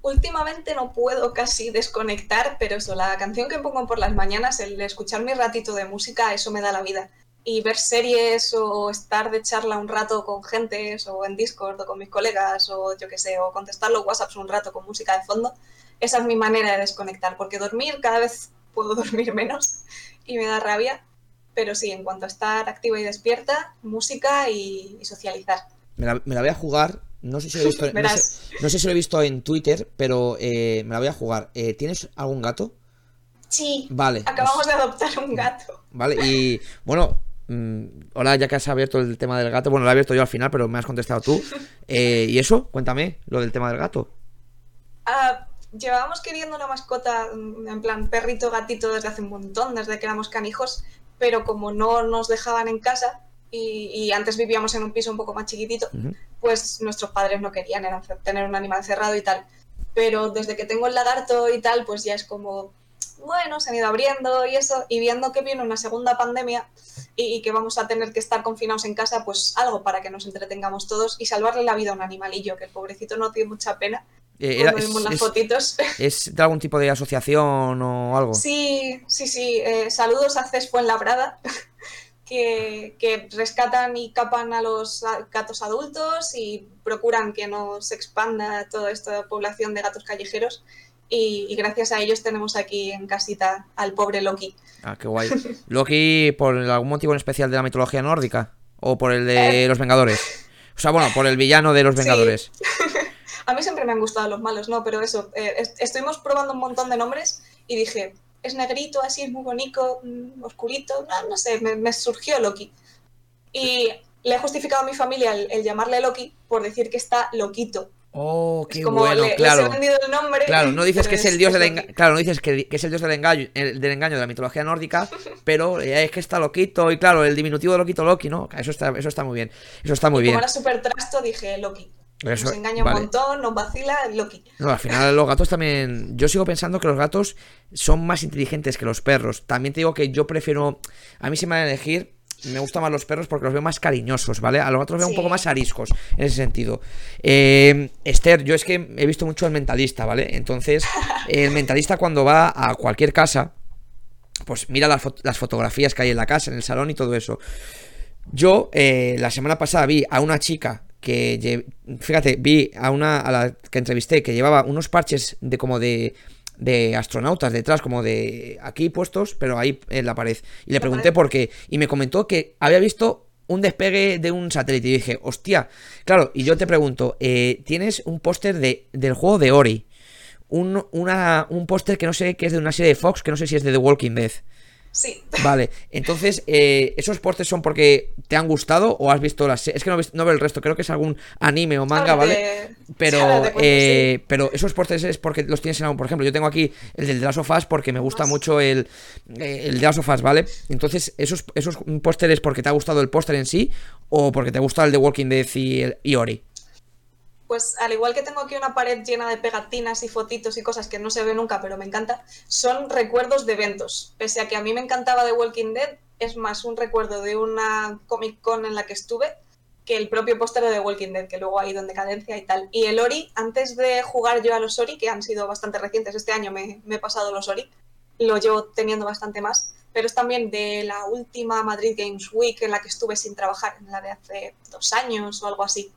Últimamente no puedo casi desconectar, pero eso, la canción que pongo por las mañanas, el escuchar mi ratito de música, eso me da la vida. Y ver series o estar de charla un rato con gente, o en Discord o con mis colegas, o yo qué sé, o contestar los WhatsApps un rato con música de fondo, esa es mi manera de desconectar, porque dormir cada vez *laughs* puedo dormir menos y me da rabia, pero sí, en cuanto a estar activa y despierta, música y, socializar. Me la, voy a jugar, no sé si lo he visto, *laughs* no sé, si lo he visto en Twitter, pero eh, me la voy a jugar. Eh, ¿Tienes algún gato? Sí. Vale. Acabamos pues de adoptar un gato. Vale, y bueno, hola, ya que has abierto el tema del gato, bueno, lo he abierto yo al final, pero me has contestado tú. *laughs* Eh, ¿Y eso? Cuéntame, lo del tema del gato. Ah, llevábamos queriendo una mascota, mm, en plan perrito, gatito, desde hace un montón, desde que éramos canijos, pero como no nos dejaban en casa y, antes vivíamos en un piso un poco más chiquitito, pues nuestros padres no querían, tener un animal cerrado y tal. Pero desde que tengo el lagarto y tal, pues ya es como, bueno, se han ido abriendo y eso, y viendo que viene una segunda pandemia y, que vamos a tener que estar confinados en casa, pues algo para que nos entretengamos todos y salvarle la vida a un animalillo, que el pobrecito no tiene mucha pena eh, las fotitos. *laughs* ¿Es de algún tipo de asociación o algo? Sí, sí, sí. Eh, saludos a Cespo en Labrada, *laughs* que, que, rescatan y capan a los gatos adultos y procuran que no se expanda toda esta población de gatos callejeros. Y, gracias a ellos tenemos aquí en casita al pobre Loki. Ah, qué guay. *laughs* ¿Loki por algún motivo en especial de la mitología nórdica? ¿O por el de eh. los Vengadores? O sea, bueno, por el villano de los Vengadores. *laughs* A mí siempre me han gustado los malos, ¿no? Pero eso, eh, estuvimos probando un montón de nombres y dije, es negrito, así es muy bonito, mm, oscurito, no, no sé, me, surgió Loki. Y le he justificado a mi familia el, llamarle Loki por decir que está loquito. Oh, qué bueno, claro. el nombre, claro, no dices que es el dios del engaño, claro, no dices que, es el dios del engaño, del engaño de la mitología nórdica, *laughs* pero es que está loquito y claro, el diminutivo de loquito Loki, ¿no? Eso está, eso está muy bien. Eso está muy bien. Como era súper trasto, dije Loki. nos engaña un montón, nos vacila Loki. No, al final los gatos también. Yo sigo pensando que los gatos son más inteligentes que los perros. También te digo que yo prefiero. A mí se me va a elegir. Me gustan más los perros porque los veo más cariñosos, ¿vale? A los los veo un poco más ariscos en ese sentido. Eh, Esther, yo es que he visto mucho el mentalista, ¿vale? Entonces, *laughs* el mentalista cuando va a cualquier casa, pues mira las, las fotografías que hay en la casa, en el salón y todo eso. Yo eh, la semana pasada vi a una chica que fíjate, vi a una a la que entrevisté que llevaba unos parches de como de de astronautas detrás, como de aquí puestos, pero ahí en la pared. Y le pregunté por qué. Y me comentó que había visto un despegue de un satélite. Y dije, hostia, claro, y yo te pregunto, eh, tienes un póster de, del juego de Ori. Un, un póster que no sé qué es de una serie de Fox, que no sé si es de The Walking Dead. Sí. Vale, entonces, eh, ¿esos postes son porque te han gustado o has visto las Es que no, no, veo el resto, creo que es algún anime o manga, ¿vale? Pero, eh, pero esos postes es porque los tienes en algún. Por ejemplo, yo tengo aquí el del The Last of Us porque me gusta mucho el, eh, el The Last of Us, ¿vale? Entonces, ¿esos, esos pósteres porque te ha gustado el póster en sí o porque te gusta el de Walking Dead y, el, y Ori? Pues al igual que tengo aquí una pared llena de pegatinas y fotitos y cosas que no se ve nunca, pero me encanta, son recuerdos de eventos. Pese a que a mí me encantaba The Walking Dead, es más un recuerdo de una Comic Con en la que estuve que el propio póster de The Walking Dead, que luego ha ido en decadencia y tal. Y el Ori, antes de jugar yo a los Ori, que han sido bastante recientes, este año me, me he pasado los Ori, lo llevo teniendo bastante más, pero es también de la última Madrid Games Week en la que estuve sin trabajar, en la de hace dos años o algo así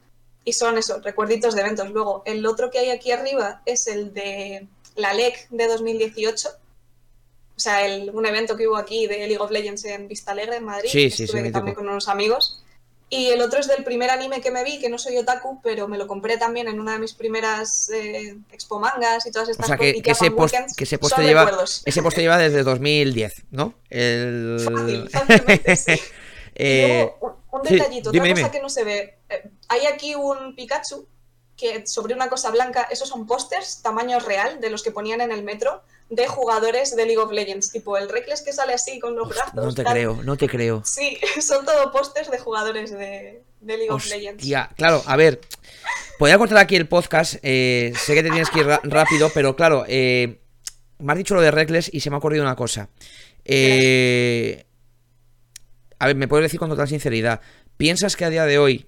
y son esos recuerditos de eventos. Luego, el otro que hay aquí arriba es el de la LEC de 2018. O sea, el, un evento que hubo aquí de League of Legends en Vista Alegre, en Madrid. Sí, sí, Estuve también con unos amigos. Y el otro es del primer anime que me vi, que no soy otaku, pero me lo compré también en una de mis primeras eh, expo mangas y todas estas cosas. O sea, que, ese, post, que ese poste lleva, ese poste lleva desde 2010, ¿no? El... Fácil, *laughs* fácilmente, sí. Eh, un, detallito, otra cosa que no se ve. Eh, hay aquí un Pikachu que sobre una cosa blanca, esos son pósters tamaño real de los que ponían en el metro de jugadores de League of Legends, tipo el Reckless que sale así con los brazos. No te creo, no te creo. Sí, *laughs* son todo pósters de jugadores de, League of Legends. Ya, claro, a ver, podría cortar aquí el podcast, eh, sé que te tienes que ir rápido, pero claro, me has dicho lo de Reckless y se me ha ocurrido una cosa. Eh, a ver, me puedes decir con total sinceridad, ¿piensas que a día de hoy...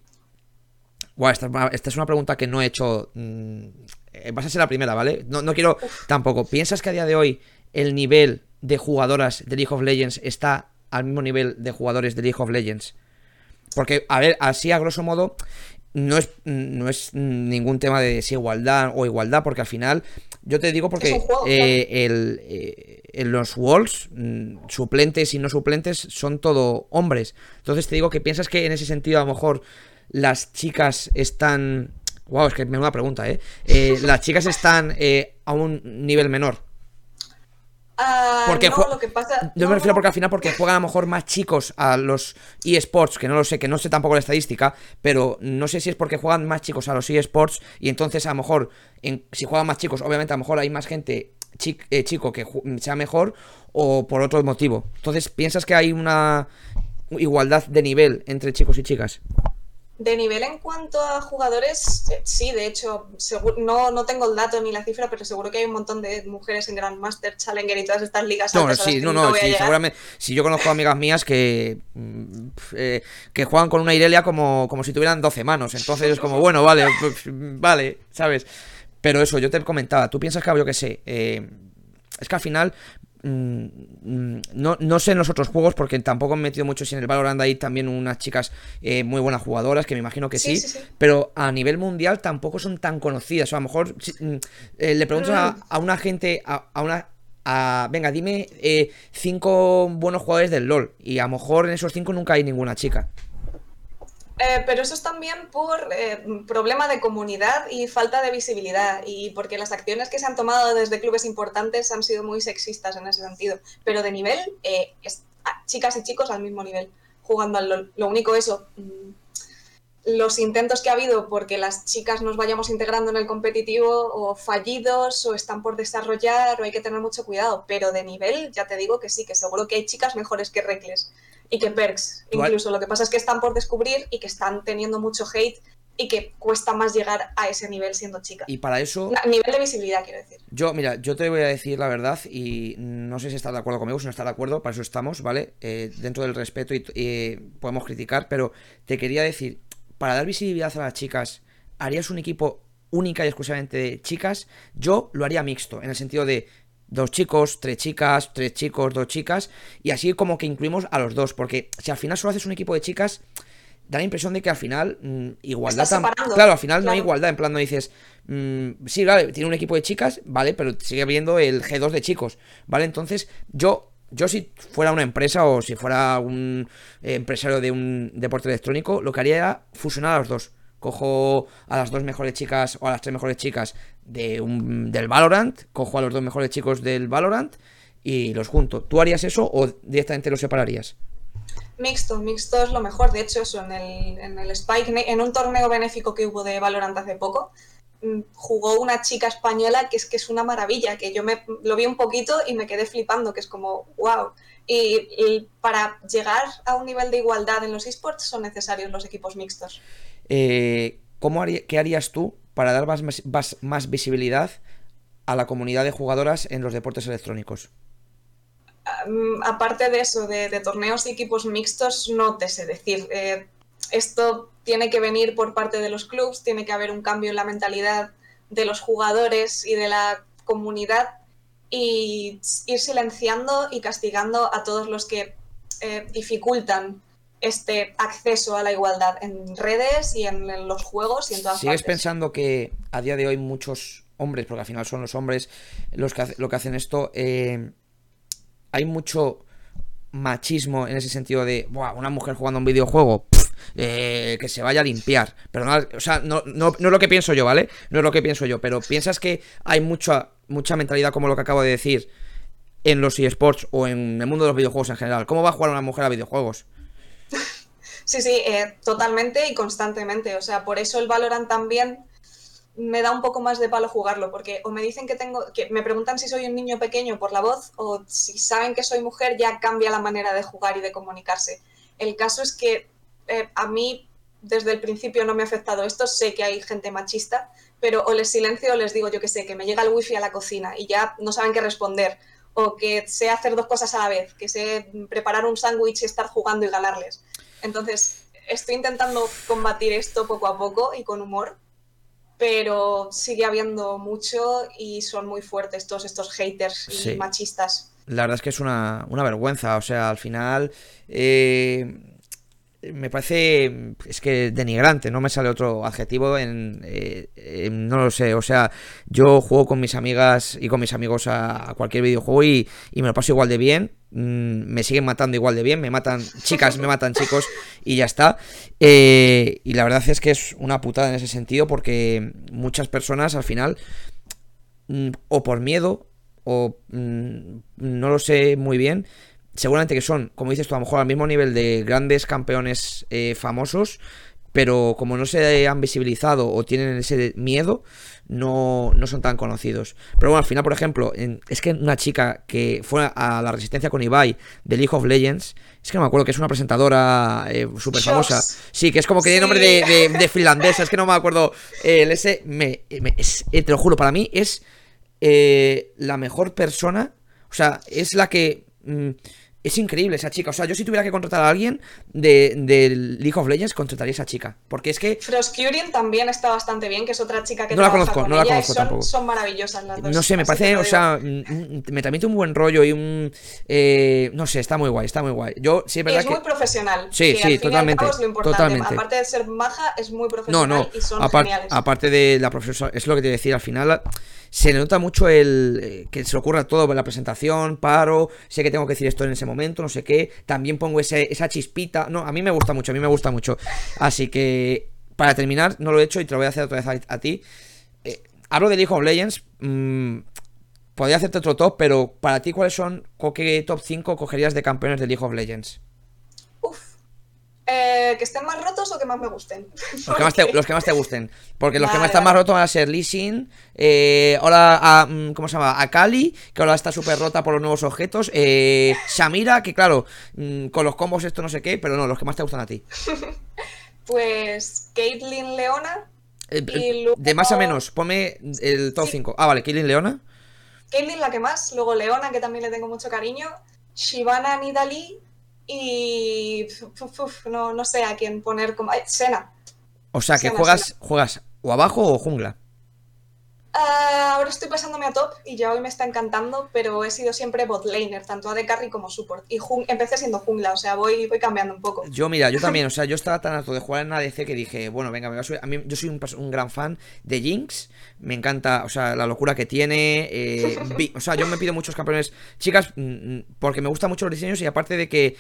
Buah, esta, esta es una pregunta que no he hecho... Mm, eh, vas a ser la primera, ¿vale? No, no quiero tampoco. ¿Piensas que a día de hoy el nivel de jugadoras de League of Legends está al mismo nivel de jugadores de League of Legends? Porque, a ver, así a grosso modo, no es, no es ningún tema de desigualdad o igualdad, porque al final, yo te digo porque eh, el, eh, en los Walls, mm, suplentes y no suplentes, son todo hombres. Entonces te digo que piensas que en ese sentido a lo mejor las chicas están Wow, es que me una pregunta, ¿eh? eh *laughs* las chicas están eh, a un nivel menor. Ah, porque no, lo que pasa... Yo me refiero porque al final porque juegan a lo mejor más chicos a los eSports, que no lo sé, que no sé tampoco la estadística, pero no sé si es porque juegan más chicos a los eSports y entonces a lo mejor en, si juegan más chicos, obviamente a lo mejor hay más gente eh, chico que sea mejor o por otro motivo. Entonces, ¿piensas que hay una igualdad de nivel entre chicos y chicas? De nivel en cuanto a jugadores, eh, sí, de hecho, no, no tengo el dato ni la cifra, pero seguro que hay un montón de mujeres en Grandmaster, Challenger y todas estas ligas. No, sí, no, no, sí, seguramente. Si yo conozco amigas mías que, mm, eh, que juegan con una Irelia como, como si tuvieran 12 manos, entonces es como, bueno, vale, pues, vale, ¿sabes? Pero eso, yo te comentaba, tú piensas que, yo que sé, eh, es que al final Mm, mm, no, no, sé en los otros juegos porque tampoco he metido mucho si en el Valorant hay también unas chicas eh, muy buenas jugadoras que me imagino que sí, pero a nivel mundial tampoco son tan conocidas. O a lo mejor mm, eh, le pregunto a, una gente a, una a, venga dime eh, cinco buenos jugadores del LOL y a lo mejor en esos cinco nunca hay ninguna chica eh, pero eso es también por eh, problema de comunidad y falta de visibilidad y porque las acciones que se han tomado desde clubes importantes han sido muy sexistas en ese sentido. Pero de nivel, eh, chicas y chicos al mismo nivel, jugando al LOL. Lo único eso, mm, los intentos que ha habido porque las chicas nos vayamos integrando en el competitivo o fallidos o están por desarrollar o hay que tener mucho cuidado. Pero de nivel, ya te digo que sí, que seguro que hay chicas mejores que Reckless y que Perks. Incluso lo que pasa es que están por descubrir y que están teniendo mucho hate y que cuesta más llegar a ese nivel siendo chica. Y para eso... nivel de visibilidad, quiero decir. Yo, mira, yo te voy a decir la verdad y no sé si estás de acuerdo conmigo, si no estás de acuerdo, para eso estamos, ¿vale? Eh, dentro del respeto y, podemos criticar, pero te quería decir, para dar visibilidad a las chicas, ¿harías un equipo única y exclusivamente de chicas? Yo lo haría mixto, en el sentido de dos chicos, tres chicas, tres chicos, dos chicas, y así como que incluimos a los dos, porque si al final solo haces un equipo de chicas, da la impresión de que al final mm, igualdad claro al final no hay igualdad en plan no dices mm, sí vale tiene un equipo de chicas vale pero sigue habiendo el G2 de chicos vale entonces yo yo si fuera una empresa o si fuera un empresario de un deporte electrónico lo que haría era fusionar a los dos cojo a las dos mejores chicas o a las tres mejores chicas de un, del Valorant, cojo a los dos mejores chicos del Valorant y los junto. ¿Tú harías eso o directamente los separarías? Mixto, mixto es lo mejor. De hecho, eso en el, en el Spike, en un torneo benéfico que hubo de Valorant hace poco, mm, jugó una chica española que es que es una maravilla, que yo me lo vi un poquito y me quedé flipando, que es como, wow. Y, para llegar a un nivel de igualdad en los esports son necesarios los equipos mixtos. Eh, ¿cómo ¿Qué harías tú para dar más, visibilidad a la comunidad de jugadoras en los deportes electrónicos? aparte de eso, de, torneos y equipos mixtos, no te sé decir. Eh, esto tiene que venir por parte de los clubes, tiene que haber un cambio en la mentalidad de los jugadores y de la comunidad y ir silenciando y castigando a todos los que eh, dificultan este acceso a la igualdad en redes y en, los juegos y en todas ¿Sigues pensando que a día de hoy muchos hombres, porque al final son los hombres los que, lo que hacen esto, eh, hay mucho machismo en ese sentido de, una mujer jugando un videojuego, eh, que se vaya a limpiar. Pero no, o sea, no, no, no, es lo que pienso yo, ¿vale? No es lo que pienso yo, pero piensas que hay mucha, mucha mentalidad como lo que acabo de decir en los eSports o en el mundo de los videojuegos en general. ¿Cómo va a jugar una mujer a videojuegos? Sí, sí, eh, totalmente y constantemente. O sea, por eso el Valorant también me da un poco más de palo jugarlo, porque o me dicen que tengo, que me preguntan si soy un niño pequeño por la voz, o si saben que soy mujer ya cambia la manera de jugar y de comunicarse. El caso es que eh, a mí desde el principio no me ha afectado esto, sé que hay gente machista, pero o les silencio o les digo yo que sé, que me llega el wifi a la cocina y ya no saben qué responder, o que sé hacer dos cosas a la vez, que sé preparar un sándwich y estar jugando y ganarles. Entonces, estoy intentando combatir esto poco a poco y con humor, pero sigue habiendo mucho y son muy fuertes todos estos haters y machistas. La verdad es que es una, una vergüenza, o sea, al final... Eh me parece, es que denigrante, no me sale otro adjetivo en, eh, no lo sé, o sea, yo juego con mis amigas y con mis amigos a, cualquier videojuego y, me lo paso igual de bien, mm, me siguen matando igual de bien, me matan *laughs* chicas, me matan chicos y ya está. Eh, y la verdad es que es una putada en ese sentido porque muchas personas al final, mm, o por miedo, o mm, no lo sé muy bien, seguramente que son, como dices tú, a lo mejor al mismo nivel de grandes campeones eh, famosos, pero como no se han visibilizado o tienen ese miedo, no, no son tan conocidos. Pero bueno, al final, por ejemplo, es que una chica que fue a la resistencia con Ibai de League of Legends, es que no me acuerdo que es una presentadora eh, súper famosa. Sí, que es como que tiene nombre de, finlandesa, es que no me acuerdo. Eh, el ese, me, te lo juro, para mí es la mejor persona, o sea, es la que... Mm, es increíble esa chica. O sea, yo si tuviera que contratar a alguien de, League of Legends, contrataría a esa chica. Porque es que. Froscurian también está bastante bien, que es otra chica que no la conozco, no la conozco son, tampoco. Son maravillosas las dos. No sé, me parece, o sea, me transmite un buen rollo y un. Eh, no sé, está muy guay, está muy guay. Yo sí, es muy profesional. Sí, sí, totalmente. totalmente. Aparte de ser maja, es muy profesional no, no. y son geniales. Aparte de la profesora, es lo que te decía, al final se nota mucho el eh, que se le ocurra todo en la presentación, paro, sé que tengo que decir esto en ese momento, no sé qué, también pongo ese, esa chispita, no, a mí me gusta mucho, a mí me gusta mucho. Así que, para terminar, no lo he hecho y te lo voy a hacer otra vez a, ti. Eh, hablo de League of Legends, mm, podría hacerte otro top, pero para ti, ¿cuáles son, qué top 5 cogerías de campeones de League of Legends? Eh, ¿Que estén más rotos o que más me gusten? Los que más te, los que más te gusten. Porque los que más están más rotos van a ser Lee Sin, eh, ahora a, mm, ¿cómo se llama? A Kali, que ahora está súper rota por los nuevos objetos. Eh, Shamira, que claro, mm, con los combos esto no sé qué, pero no, los que más te gustan a ti. *laughs* pues Caitlyn Leona. Eh, de más a menos, ponme el top 5. Ah, vale, Caitlyn Leona. Caitlyn la que más, luego Leona, que también le tengo mucho cariño. Shivana Nidali y no, no sé a quién poner como... Sena. O sea, que juegas, juegas o abajo o jungla. Ah, ahora estoy pasándome a top y ya hoy me está encantando, pero he sido siempre bot laner, tanto AD carry como support. Y empecé siendo jungla, o sea, voy, voy cambiando un poco. Yo, mira, yo *laughs* también, o sea, yo estaba tan harto de jugar en ADC que dije, bueno, venga, me a, mí, yo soy un, gran fan de Jinx, me encanta, o sea, la locura que tiene. Eh, *laughs* o sea, yo me pido muchos campeones chicas mm, mm, porque me gustan mucho los diseños y aparte de que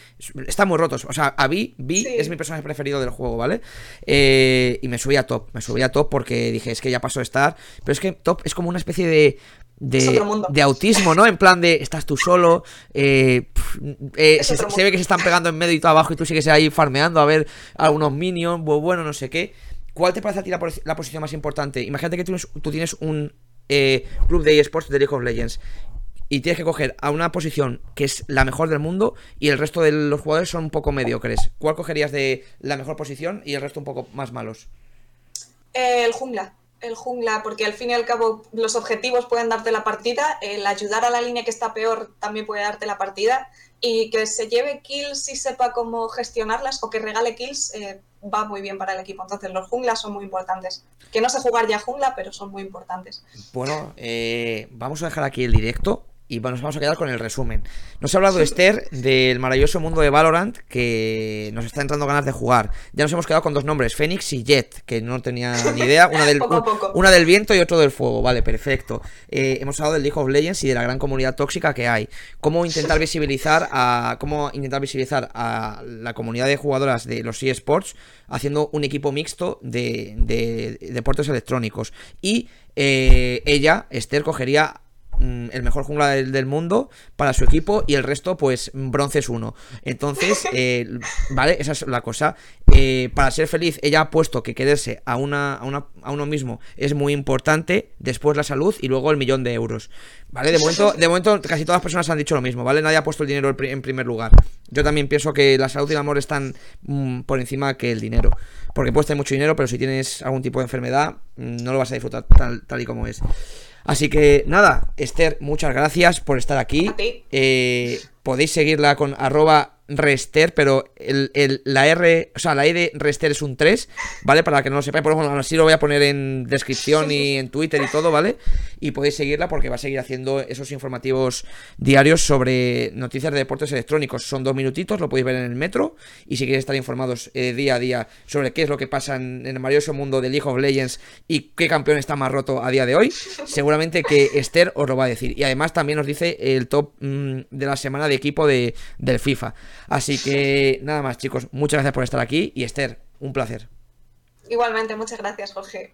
están muy rotos. O sea, a Vi, Vi es mi personaje preferido del juego, ¿vale? Eh, y me subí a top, me subí a top porque dije, es que ya pasó de estar, pero es que top es como una especie de. De, autismo, ¿no? En plan de estás tú solo, eh, eh, se, ve que se están pegando en medio y todo abajo y tú sigues ahí farmeando a ver algunos minions, bueno, no sé qué. ¿Cuál te parece a ti la, posición más importante? Imagínate que tú, tienes un eh, club de eSports de League of Legends y tienes que coger a una posición que es la mejor del mundo y el resto de los jugadores son un poco mediocres. ¿Cuál cogerías de la mejor posición y el resto un poco más malos? el jungla el jungla, porque al fin y al cabo los objetivos pueden darte la partida, el ayudar a la línea que está peor también puede darte la partida, y que se lleve kills y sepa cómo gestionarlas o que regale kills eh, va muy bien para el equipo. Entonces los junglas son muy importantes. Que no sé jugar ya jungla, pero son muy importantes. Bueno, eh, vamos a dejar aquí el directo y nos vamos a quedar con el resumen. Nos ha hablado Esther del maravilloso mundo de Valorant que nos está entrando ganas de jugar. Ya nos hemos quedado con dos nombres, Fénix y Jet, que no tenía ni idea. Una del, *laughs* una del viento y otro del fuego. Vale, perfecto. Eh, hemos hablado del League of Legends y de la gran comunidad tóxica que hay. Cómo intentar *laughs* visibilizar a. Cómo intentar visibilizar a la comunidad de jugadoras de los eSports haciendo un equipo mixto de, deportes electrónicos. Y eh, ella, Esther, cogería el mejor jungla del, mundo para su equipo y el resto, pues, bronces uno. Entonces, *laughs* eh, vale, esa es la cosa. Eh, para ser feliz, ella ha puesto que quererse a, una, a, una, a uno mismo es muy importante, después la salud y luego el millón de euros. ¿Vale? De momento, de momento casi todas las personas han dicho lo mismo, ¿vale? Nadie ha puesto el dinero en primer lugar. Yo también pienso que la salud y el amor están mm, por encima que el dinero. Porque puedes tener mucho dinero, pero si tienes algún tipo de enfermedad, mm, no lo vas a disfrutar tal, tal y como es. Así que nada, Esther, muchas gracias por estar aquí. A ti. Eh, podéis seguirla con arroba Rester, pero el, la R, o sea, la E de Rester es un 3, ¿vale? Para que no lo sepáis, por ejemplo, así lo voy a poner en descripción y en Twitter y todo, ¿vale? Y podéis seguirla porque va a seguir haciendo esos informativos diarios sobre noticias de deportes electrónicos. Son dos minutitos, lo podéis ver en el metro. Y si queréis estar informados eh, día a día sobre qué es lo que pasa en, el maravilloso mundo de League of Legends y qué campeón está más roto a día de hoy, seguramente que Esther os lo va a decir. Y además también os dice el top mm, de la semana de equipo de, del FIFA. Así que nada más, chicos, muchas gracias por estar aquí. Y Esther, un placer. Igualmente, muchas gracias, Jorge.